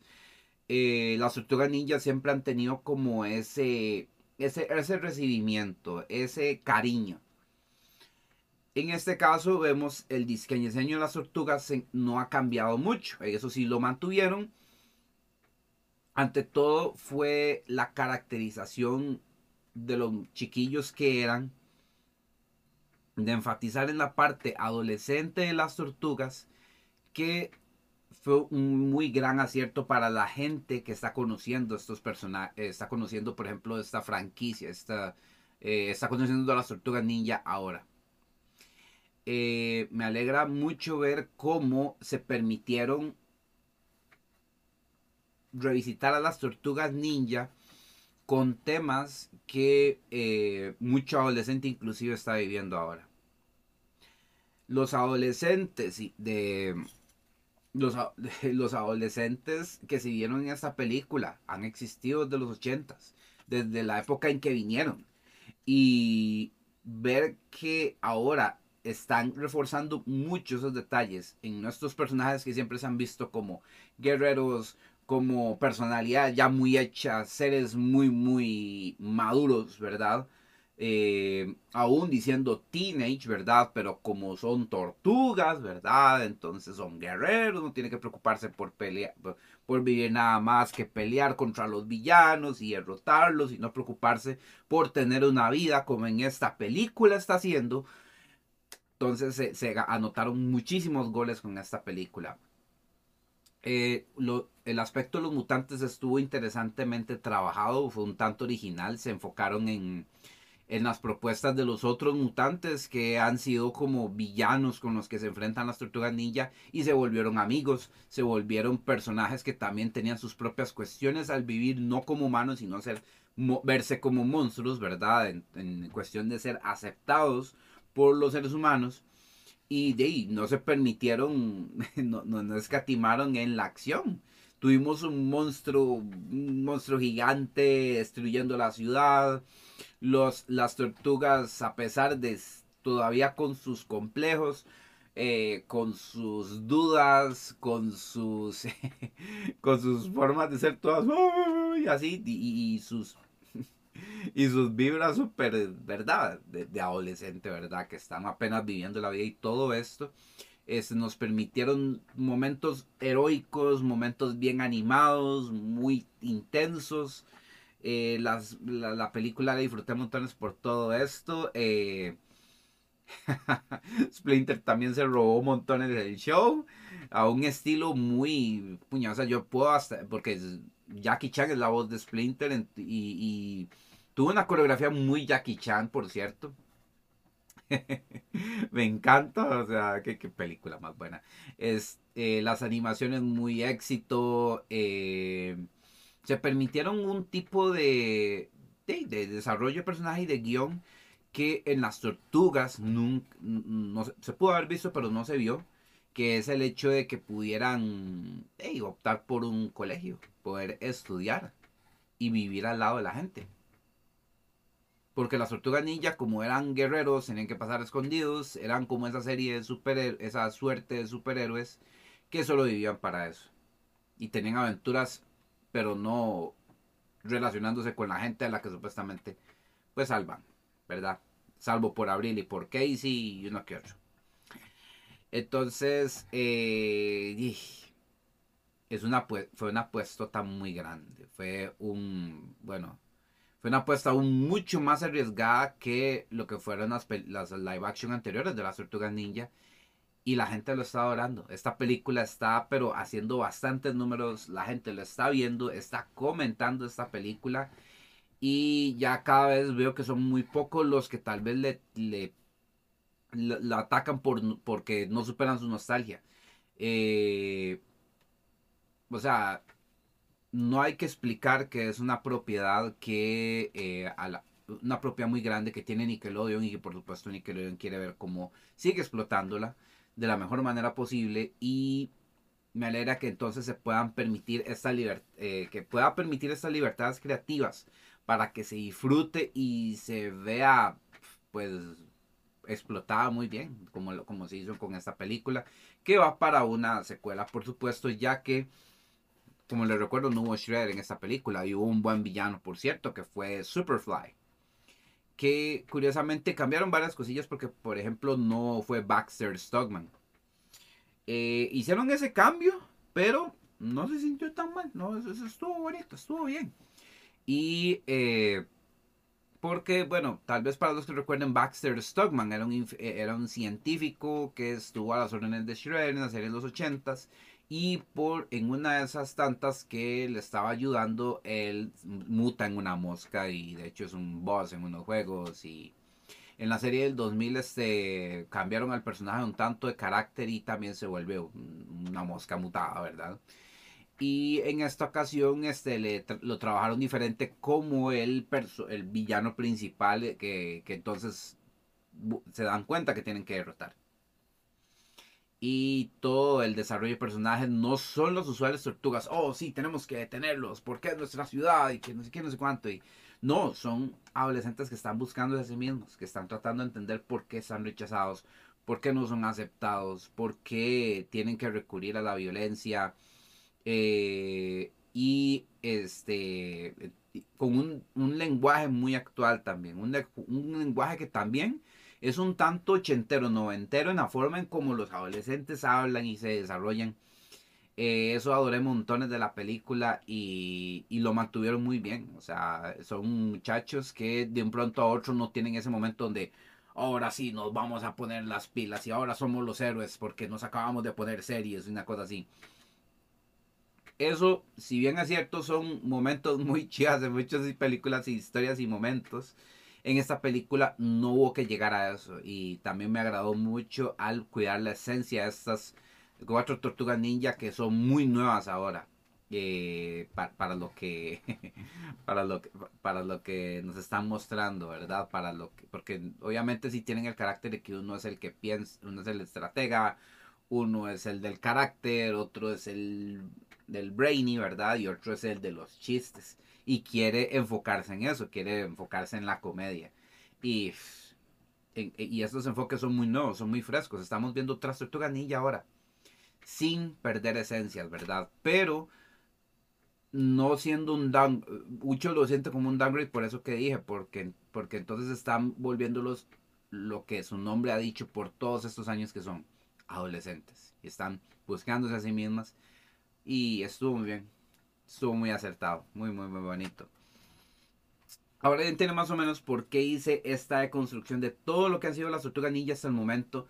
S2: Eh, las tortugas ninjas siempre han tenido como ese, ese, ese recibimiento, ese cariño. En este caso vemos el diseño de las tortugas no ha cambiado mucho. Eso sí lo mantuvieron. Ante todo fue la caracterización de los chiquillos que eran. De enfatizar en la parte adolescente de las tortugas. Que fue un muy gran acierto para la gente que está conociendo estos personajes. Está conociendo, por ejemplo, esta franquicia. Está, eh, está conociendo a las tortugas ninja ahora. Eh, me alegra mucho ver cómo se permitieron revisitar a las tortugas ninja con temas que eh, mucho adolescente inclusive está viviendo ahora. Los adolescentes de los, los adolescentes que se vieron en esta película han existido desde los ochentas, desde la época en que vinieron. Y ver que ahora están reforzando muchos esos detalles en nuestros personajes que siempre se han visto como guerreros, como personalidad ya muy hechas, seres muy, muy maduros, ¿verdad? Eh, aún diciendo teenage, ¿verdad? Pero como son tortugas, ¿verdad? Entonces son guerreros, no tiene que preocuparse por pelear, por vivir nada más que pelear contra los villanos y derrotarlos y no preocuparse por tener una vida como en esta película está haciendo entonces se, anotaron muchísimos goles con esta película. Eh, el aspecto de los mutantes estuvo interesantemente trabajado, fue un tanto original, se enfocaron en, en las propuestas de los otros mutantes que han sido como villanos con los que se enfrentan las tortugas ninja y se volvieron amigos, se volvieron personajes que también tenían sus propias cuestiones al vivir no como humanos, sino ser, verse como monstruos, ¿verdad? en cuestión de ser aceptados por los seres humanos y de ahí no se permitieron, no, no, escatimaron en la acción. Tuvimos un monstruo, un monstruo gigante destruyendo la ciudad. Los, las tortugas, a pesar de todavía con sus complejos, eh, con sus dudas, con sus, con sus formas de ser todas y así, y sus y sus vibras súper, ¿verdad? De, adolescente, ¿verdad? Que están apenas viviendo la vida y todo esto. Este, nos permitieron momentos heroicos, momentos bien animados, muy intensos. Eh, las, la, película la disfruté montones por todo esto. Eh, Splinter también se robó montones del show. A un estilo muy. Puña, o sea, yo puedo hasta. Porque Jackie Chan es la voz de Splinter y Tuvo una coreografía muy Jackie Chan, por cierto. Me encanta, o sea, qué, película más buena. Es, eh, las animaciones muy éxito. Eh, se permitieron un tipo de, de, desarrollo de personaje y de guion que en las tortugas no, se pudo haber visto, pero no se vio. Que es el hecho de que pudieran optar por un colegio, poder estudiar y vivir al lado de la gente. Porque las tortugas ninja, como eran guerreros, tenían que pasar escondidos. Eran como esa serie de superhéroes, esa suerte de superhéroes que solo vivían para eso. Y tenían aventuras, pero no relacionándose con la gente a la que supuestamente pues salvan, ¿verdad? Salvo por Abril y por Casey y uno que otro. Entonces, eh, es una, fue una apuesta muy grande. Fue un, bueno, fue una apuesta aún mucho más arriesgada que lo que fueron las, las live action anteriores de las Tortugas Ninja. Y la gente lo está adorando. Esta película está, pero haciendo bastantes números. La gente lo está viendo, está comentando esta película. Y ya cada vez veo que son muy pocos los que tal vez le, le la, atacan por, porque no superan su nostalgia. Eh, o sea, no hay que explicar que es una propiedad que eh, una propiedad muy grande que tiene Nickelodeon y que por supuesto Nickelodeon quiere ver cómo sigue explotándola de la mejor manera posible y me alegra que entonces se puedan permitir esta eh, que pueda permitir estas libertades creativas para que se disfrute y se vea pues explotaba muy bien, como, como se hizo con esta película, que va para una secuela, por supuesto, ya que, como les recuerdo, no hubo Shredder en esta película, y hubo un buen villano, por cierto, que fue Superfly. Que curiosamente cambiaron varias cosillas porque, por ejemplo, no fue Baxter Stockman. Eh, hicieron ese cambio, pero no se sintió tan mal. No, eso, estuvo bonito, estuvo bien. Y eh, porque, bueno, tal vez para los que recuerden, Baxter Stockman era un, eh, era un científico que estuvo a las órdenes de Shredder en la serie de los 80s. Y por, en una de esas tantas que le estaba ayudando, él muta en una mosca y de hecho es un boss en unos juegos. Y en la serie del 2000 este, cambiaron al personaje un tanto de carácter y también se vuelve una mosca mutada, ¿verdad? Y en esta ocasión este, le lo trabajaron diferente como el, el villano principal eh, que, que entonces se dan cuenta que tienen que derrotar. Y todo el desarrollo de personajes no son los usuales tortugas. Oh, sí, tenemos que detenerlos porque es nuestra ciudad y que no sé qué, no sé cuánto. Y no, son adolescentes que están buscando de sí mismos, que están tratando de entender por qué están rechazados, por qué no son aceptados, por qué tienen que recurrir a la violencia eh, y este con un, lenguaje muy actual también, un, lenguaje que también es un tanto ochentero, noventero en la forma en como los adolescentes hablan y se desarrollan. Eh, eso adoré montones de la película y, y, lo mantuvieron muy bien. O sea, son muchachos que de un pronto a otro no tienen ese momento donde ahora sí nos vamos a poner las pilas y ahora somos los héroes porque nos acabamos de poner series y una cosa así. Eso, si bien es cierto, son momentos muy chidas de muchas películas, historias y momentos. En esta película no hubo que llegar a eso. Y también me agradó mucho al cuidar la esencia de estas cuatro tortugas ninja que son muy nuevas ahora. Eh, para, lo que para lo que para lo que nos están mostrando verdad para lo que porque obviamente si tienen el carácter de que uno es el que piensa uno es el estratega uno es el del carácter otro es el del brainy, ¿verdad? Y otro es el de los chistes. Y quiere enfocarse en eso, quiere enfocarse en la comedia. Y, y estos enfoques son muy nuevos, son muy frescos. Estamos viendo otra Tortuga Ninja ahora. Sin perder esencias, ¿verdad? Pero no siendo un down, mucho lo siente como un downgrade por eso que dije, porque, porque entonces están volviéndolos lo que su nombre ha dicho por todos estos años que son adolescentes están buscándose a sí mismas y estuvo muy bien. Estuvo muy acertado. Muy, muy, muy bonito. Ahora ya entiendo más o menos por qué hice esta construcción de todo lo que han sido las tortugas ninja hasta el momento.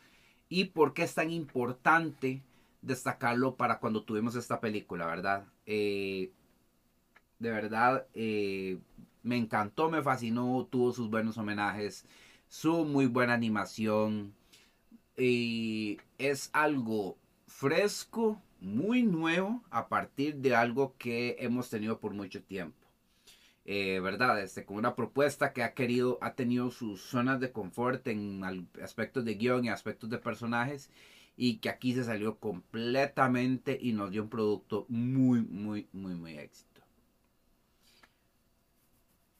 S2: Y por qué es tan importante destacarlo para cuando tuvimos esta película, ¿verdad? Eh, de verdad, eh, me encantó, me fascinó, tuvo sus buenos homenajes, su muy buena animación. Y es algo fresco, muy nuevo a partir de algo que hemos tenido por mucho tiempo. Eh, ¿Verdad? Este, con una propuesta que ha querido, ha tenido sus zonas de confort en aspectos de guion y aspectos de personajes y que aquí se salió completamente y nos dio un producto muy, muy, muy, muy éxito.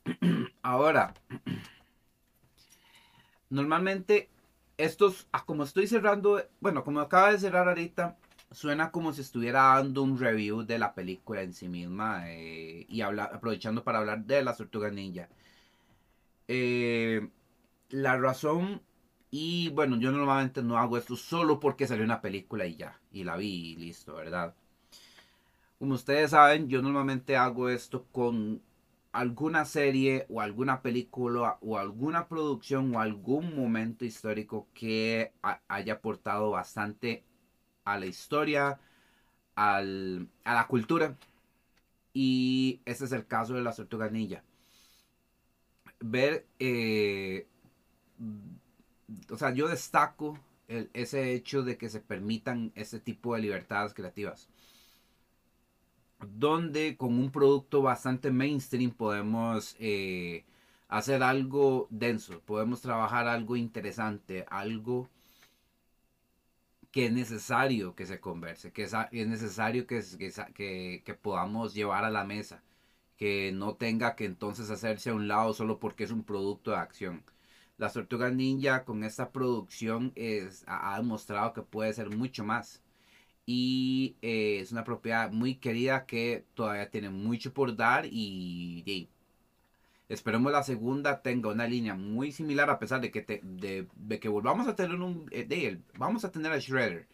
S2: Ahora, normalmente estos, ah, como estoy cerrando, bueno, como acaba de cerrar ahorita, suena como si estuviera dando un review de la película en sí misma eh, y aprovechando para hablar de las tortugas ninja. Eh, la razón Y bueno, yo normalmente no hago esto solo porque salió una película y ya, y la vi y listo, ¿verdad? Como ustedes saben, yo normalmente hago esto con alguna serie o alguna película o alguna producción o algún momento histórico que haya aportado bastante a la historia, al, a la cultura. Y este es el caso de la tortugas ninja. Ver, eh, o sea, yo destaco ese hecho de que se permitan este tipo de libertades creativas. Donde con un producto bastante mainstream podemos eh, hacer algo denso, podemos trabajar algo interesante, algo que es necesario que se converse, que es, necesario que, podamos llevar a la mesa, que no tenga que entonces hacerse a un lado solo porque es un producto de acción. Las Tortugas Ninja con esta producción ha demostrado que puede ser mucho más. Y eh, es una propiedad muy querida que todavía tiene mucho por dar y Esperemos la segunda tenga una línea muy similar a pesar de que, de, que volvamos a tener un... Eh, de, vamos a tener a Shredder.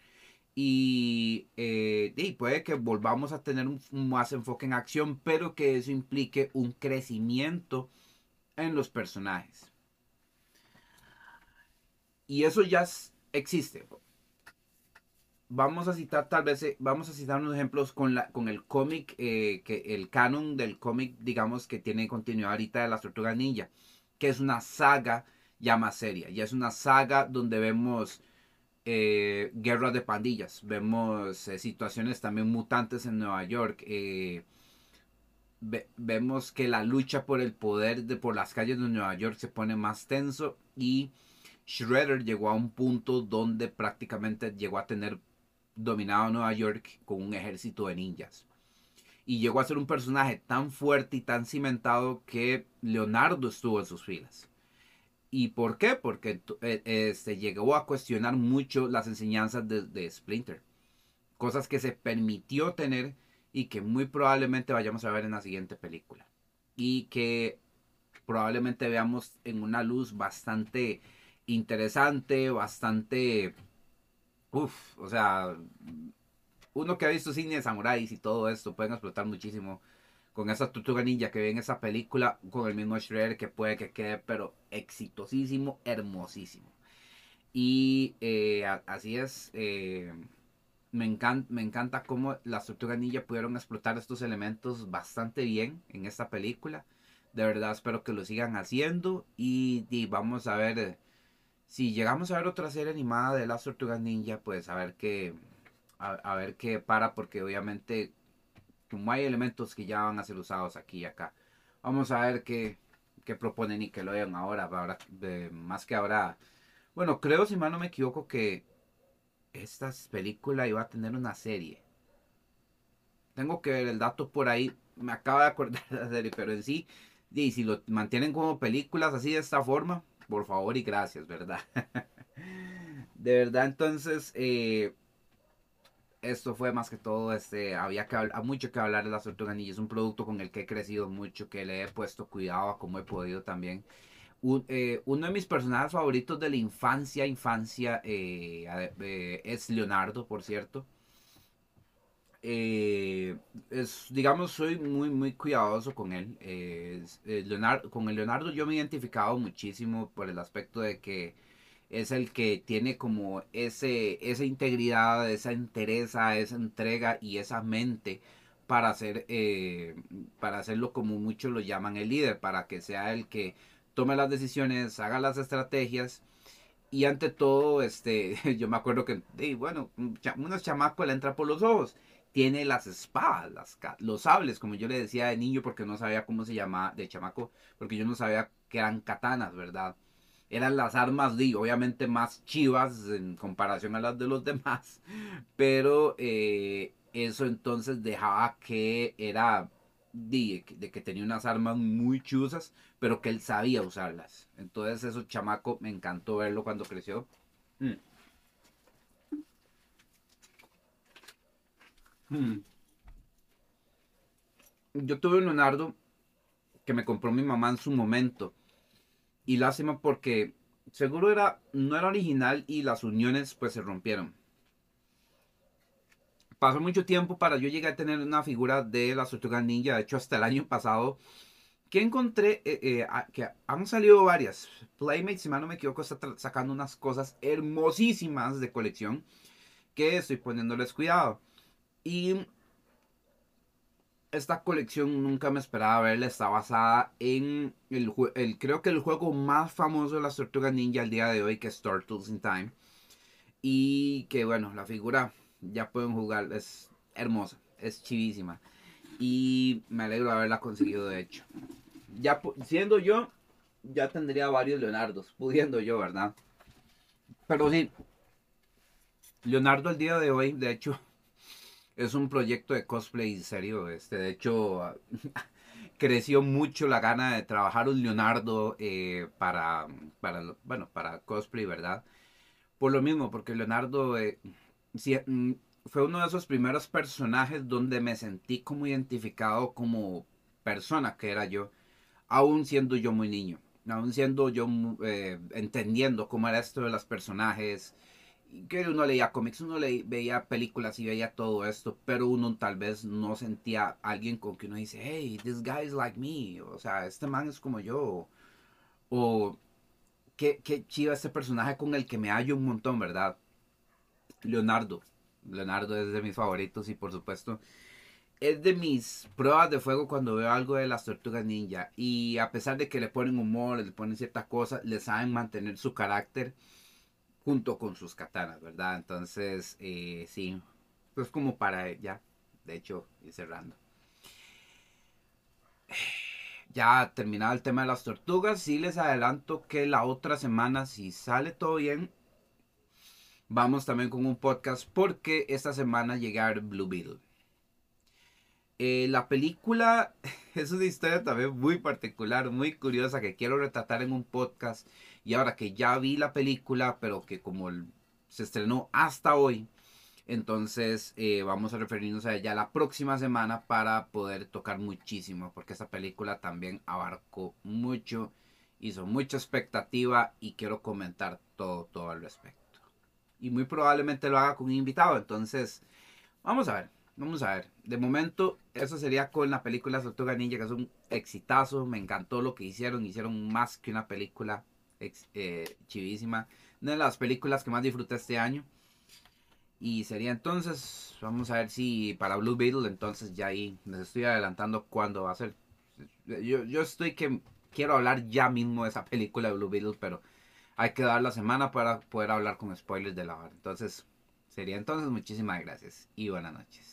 S2: Y eh, puede que volvamos a tener un, más enfoque en acción, pero que eso implique un crecimiento en los personajes. Y eso ya existe vamos a citar tal vez, eh, vamos a citar unos ejemplos con, la, con el cómic, eh, que el canon del cómic, digamos, que tiene continuidad ahorita de las Tortugas Ninja, que es una saga ya más seria, ya es una saga donde vemos eh, guerras de pandillas, vemos situaciones también mutantes en Nueva York, vemos que la lucha por el poder de, por las calles de Nueva York se pone más tenso y Shredder llegó a un punto donde prácticamente llegó a tener dominado Nueva York con un ejército de ninjas. Y llegó a ser un personaje tan fuerte y tan cimentado que Leonardo estuvo en sus filas. ¿Y por qué? Porque eh, este, llegó a cuestionar mucho las enseñanzas de, de, Splinter. Cosas que se permitió tener y que muy probablemente vayamos a ver en la siguiente película. Y que probablemente veamos en una luz bastante interesante, bastante Uf, o sea, uno que ha visto cine de samuráis y todo esto pueden explotar muchísimo con esa tortuga ninja que ve en esa película con el mismo Shredder que puede que quede pero exitosísimo, hermosísimo. Y eh, así es, eh, me, encanta, me encanta cómo las tortugas ninja pudieron explotar estos elementos bastante bien en esta película. De verdad espero que lo sigan haciendo y, y vamos a ver si llegamos a ver otra serie animada de las tortugas ninja, pues a ver qué, a, ver qué para, porque obviamente como hay elementos que ya van a ser usados aquí y acá. Vamos a ver qué, qué lo hagan ahora, ahora más que ahora. Bueno, creo, si mal no me equivoco, que esta película iba a tener una serie. Tengo que ver el dato por ahí. Me acaba de acordar de la serie, pero en sí, y si lo mantienen como películas así de esta forma, por favor y gracias, ¿verdad? de verdad, entonces, eh, esto fue más que todo, este, había que hablar, mucho que hablar de las tortugas ninja. Es un producto con el que he crecido mucho, que le he puesto cuidado a como he podido también. Eh, uno de mis personajes favoritos de la infancia, infancia, eh, es Leonardo, por cierto. Eh, es, digamos, soy muy, muy cuidadoso con él. Eh, Leonardo, con el Leonardo yo me he identificado muchísimo por el aspecto de que es el que tiene como ese, esa integridad, esa entereza, esa entrega y esa mente para hacer, eh, para hacerlo como muchos lo llaman el líder, para que sea el que tome las decisiones, haga las estrategias y ante todo, este, yo me acuerdo que, bueno, unos chamacos le entra por los ojos tiene las espadas, las, los sables, como yo le decía de niño porque no sabía cómo se llamaba, de chamaco, porque yo no sabía que eran katanas, ¿verdad? Eran las armas, digo, obviamente más chivas en comparación a las de los demás, pero eh, eso entonces dejaba que era de, de, que tenía unas armas muy chuzas, pero que él sabía usarlas. Entonces eso chamaco me encantó verlo cuando creció. Mm. Hmm. Yo tuve un Leonardo que me compró mi mamá en su momento. Y lástima porque seguro era, no era original y las uniones pues se rompieron. Pasó mucho tiempo para yo llegar a tener una figura de la tortugas ninja. De hecho, hasta el año pasado que encontré eh, eh, que han salido varias. Playmate, si mal no me equivoco, está sacando unas cosas hermosísimas de colección que estoy poniéndoles cuidado. Y esta colección nunca me esperaba verla. Está basada en el, el, creo que el juego más famoso de las tortugas ninja al día de hoy, que es Turtles in Time. Y que bueno, la figura ya pueden jugar, es hermosa, es chivísima. Y me alegro de haberla conseguido de hecho ya siendo yo, ya tendría varios Leonardos, pudiendo yo, ¿verdad? Pero sí, Leonardo al día de hoy, de hecho, es un proyecto de cosplay serio. Este, de hecho, creció mucho la gana de trabajar un Leonardo eh, para, para, bueno, para cosplay, ¿verdad? Por lo mismo, porque Leonardo eh, mm, fue uno de esos primeros personajes donde me sentí como identificado como persona que era yo aún siendo yo muy niño, aún siendo yo eh, entendiendo cómo era esto de los personajes, que uno leía cómics, uno veía películas y veía todo esto, pero uno tal vez no sentía a alguien con que uno dice, hey, this guy is like me, o sea, este man es como yo, o qué, qué chido este personaje con el que me hallo un montón, ¿verdad? Leonardo, Leonardo es de mis favoritos y por supuesto es de mis pruebas de fuego cuando veo algo de las tortugas ninja. Y a pesar de que le ponen humor, le ponen ciertas cosas, le saben mantener su carácter junto con sus katanas, ¿verdad? Entonces, eh, sí, pues como para ya, de hecho, ir cerrando. Ya terminado el tema de las tortugas, sí les adelanto que la otra semana, si sale todo bien, vamos también con un podcast porque esta semana llegar Blue Beetle. Eh, la película es una historia también muy particular, muy curiosa que quiero retratar en un podcast. Y ahora que ya vi la película, pero que como se estrenó hasta hoy, entonces eh, vamos a referirnos a ella la próxima semana para poder tocar muchísimo, porque esta película también abarcó mucho, hizo mucha expectativa y quiero comentar todo, todo al respecto. Y muy probablemente lo haga con un invitado, entonces vamos a ver. Vamos a ver. De momento, eso sería con la película Tortuga Ninja, que es un exitazo. Me encantó lo que hicieron. Hicieron más que una película eh, chivísima. Una de las películas que más disfruté este año. Y sería entonces, vamos a ver si para Blue Beetle, entonces ya ahí les estoy adelantando cuándo va a ser. Yo, yo estoy que quiero hablar ya mismo de esa película de Blue Beetle, pero hay que dar la semana para poder hablar con spoilers de la hora. Entonces, sería entonces muchísimas gracias y buenas noches.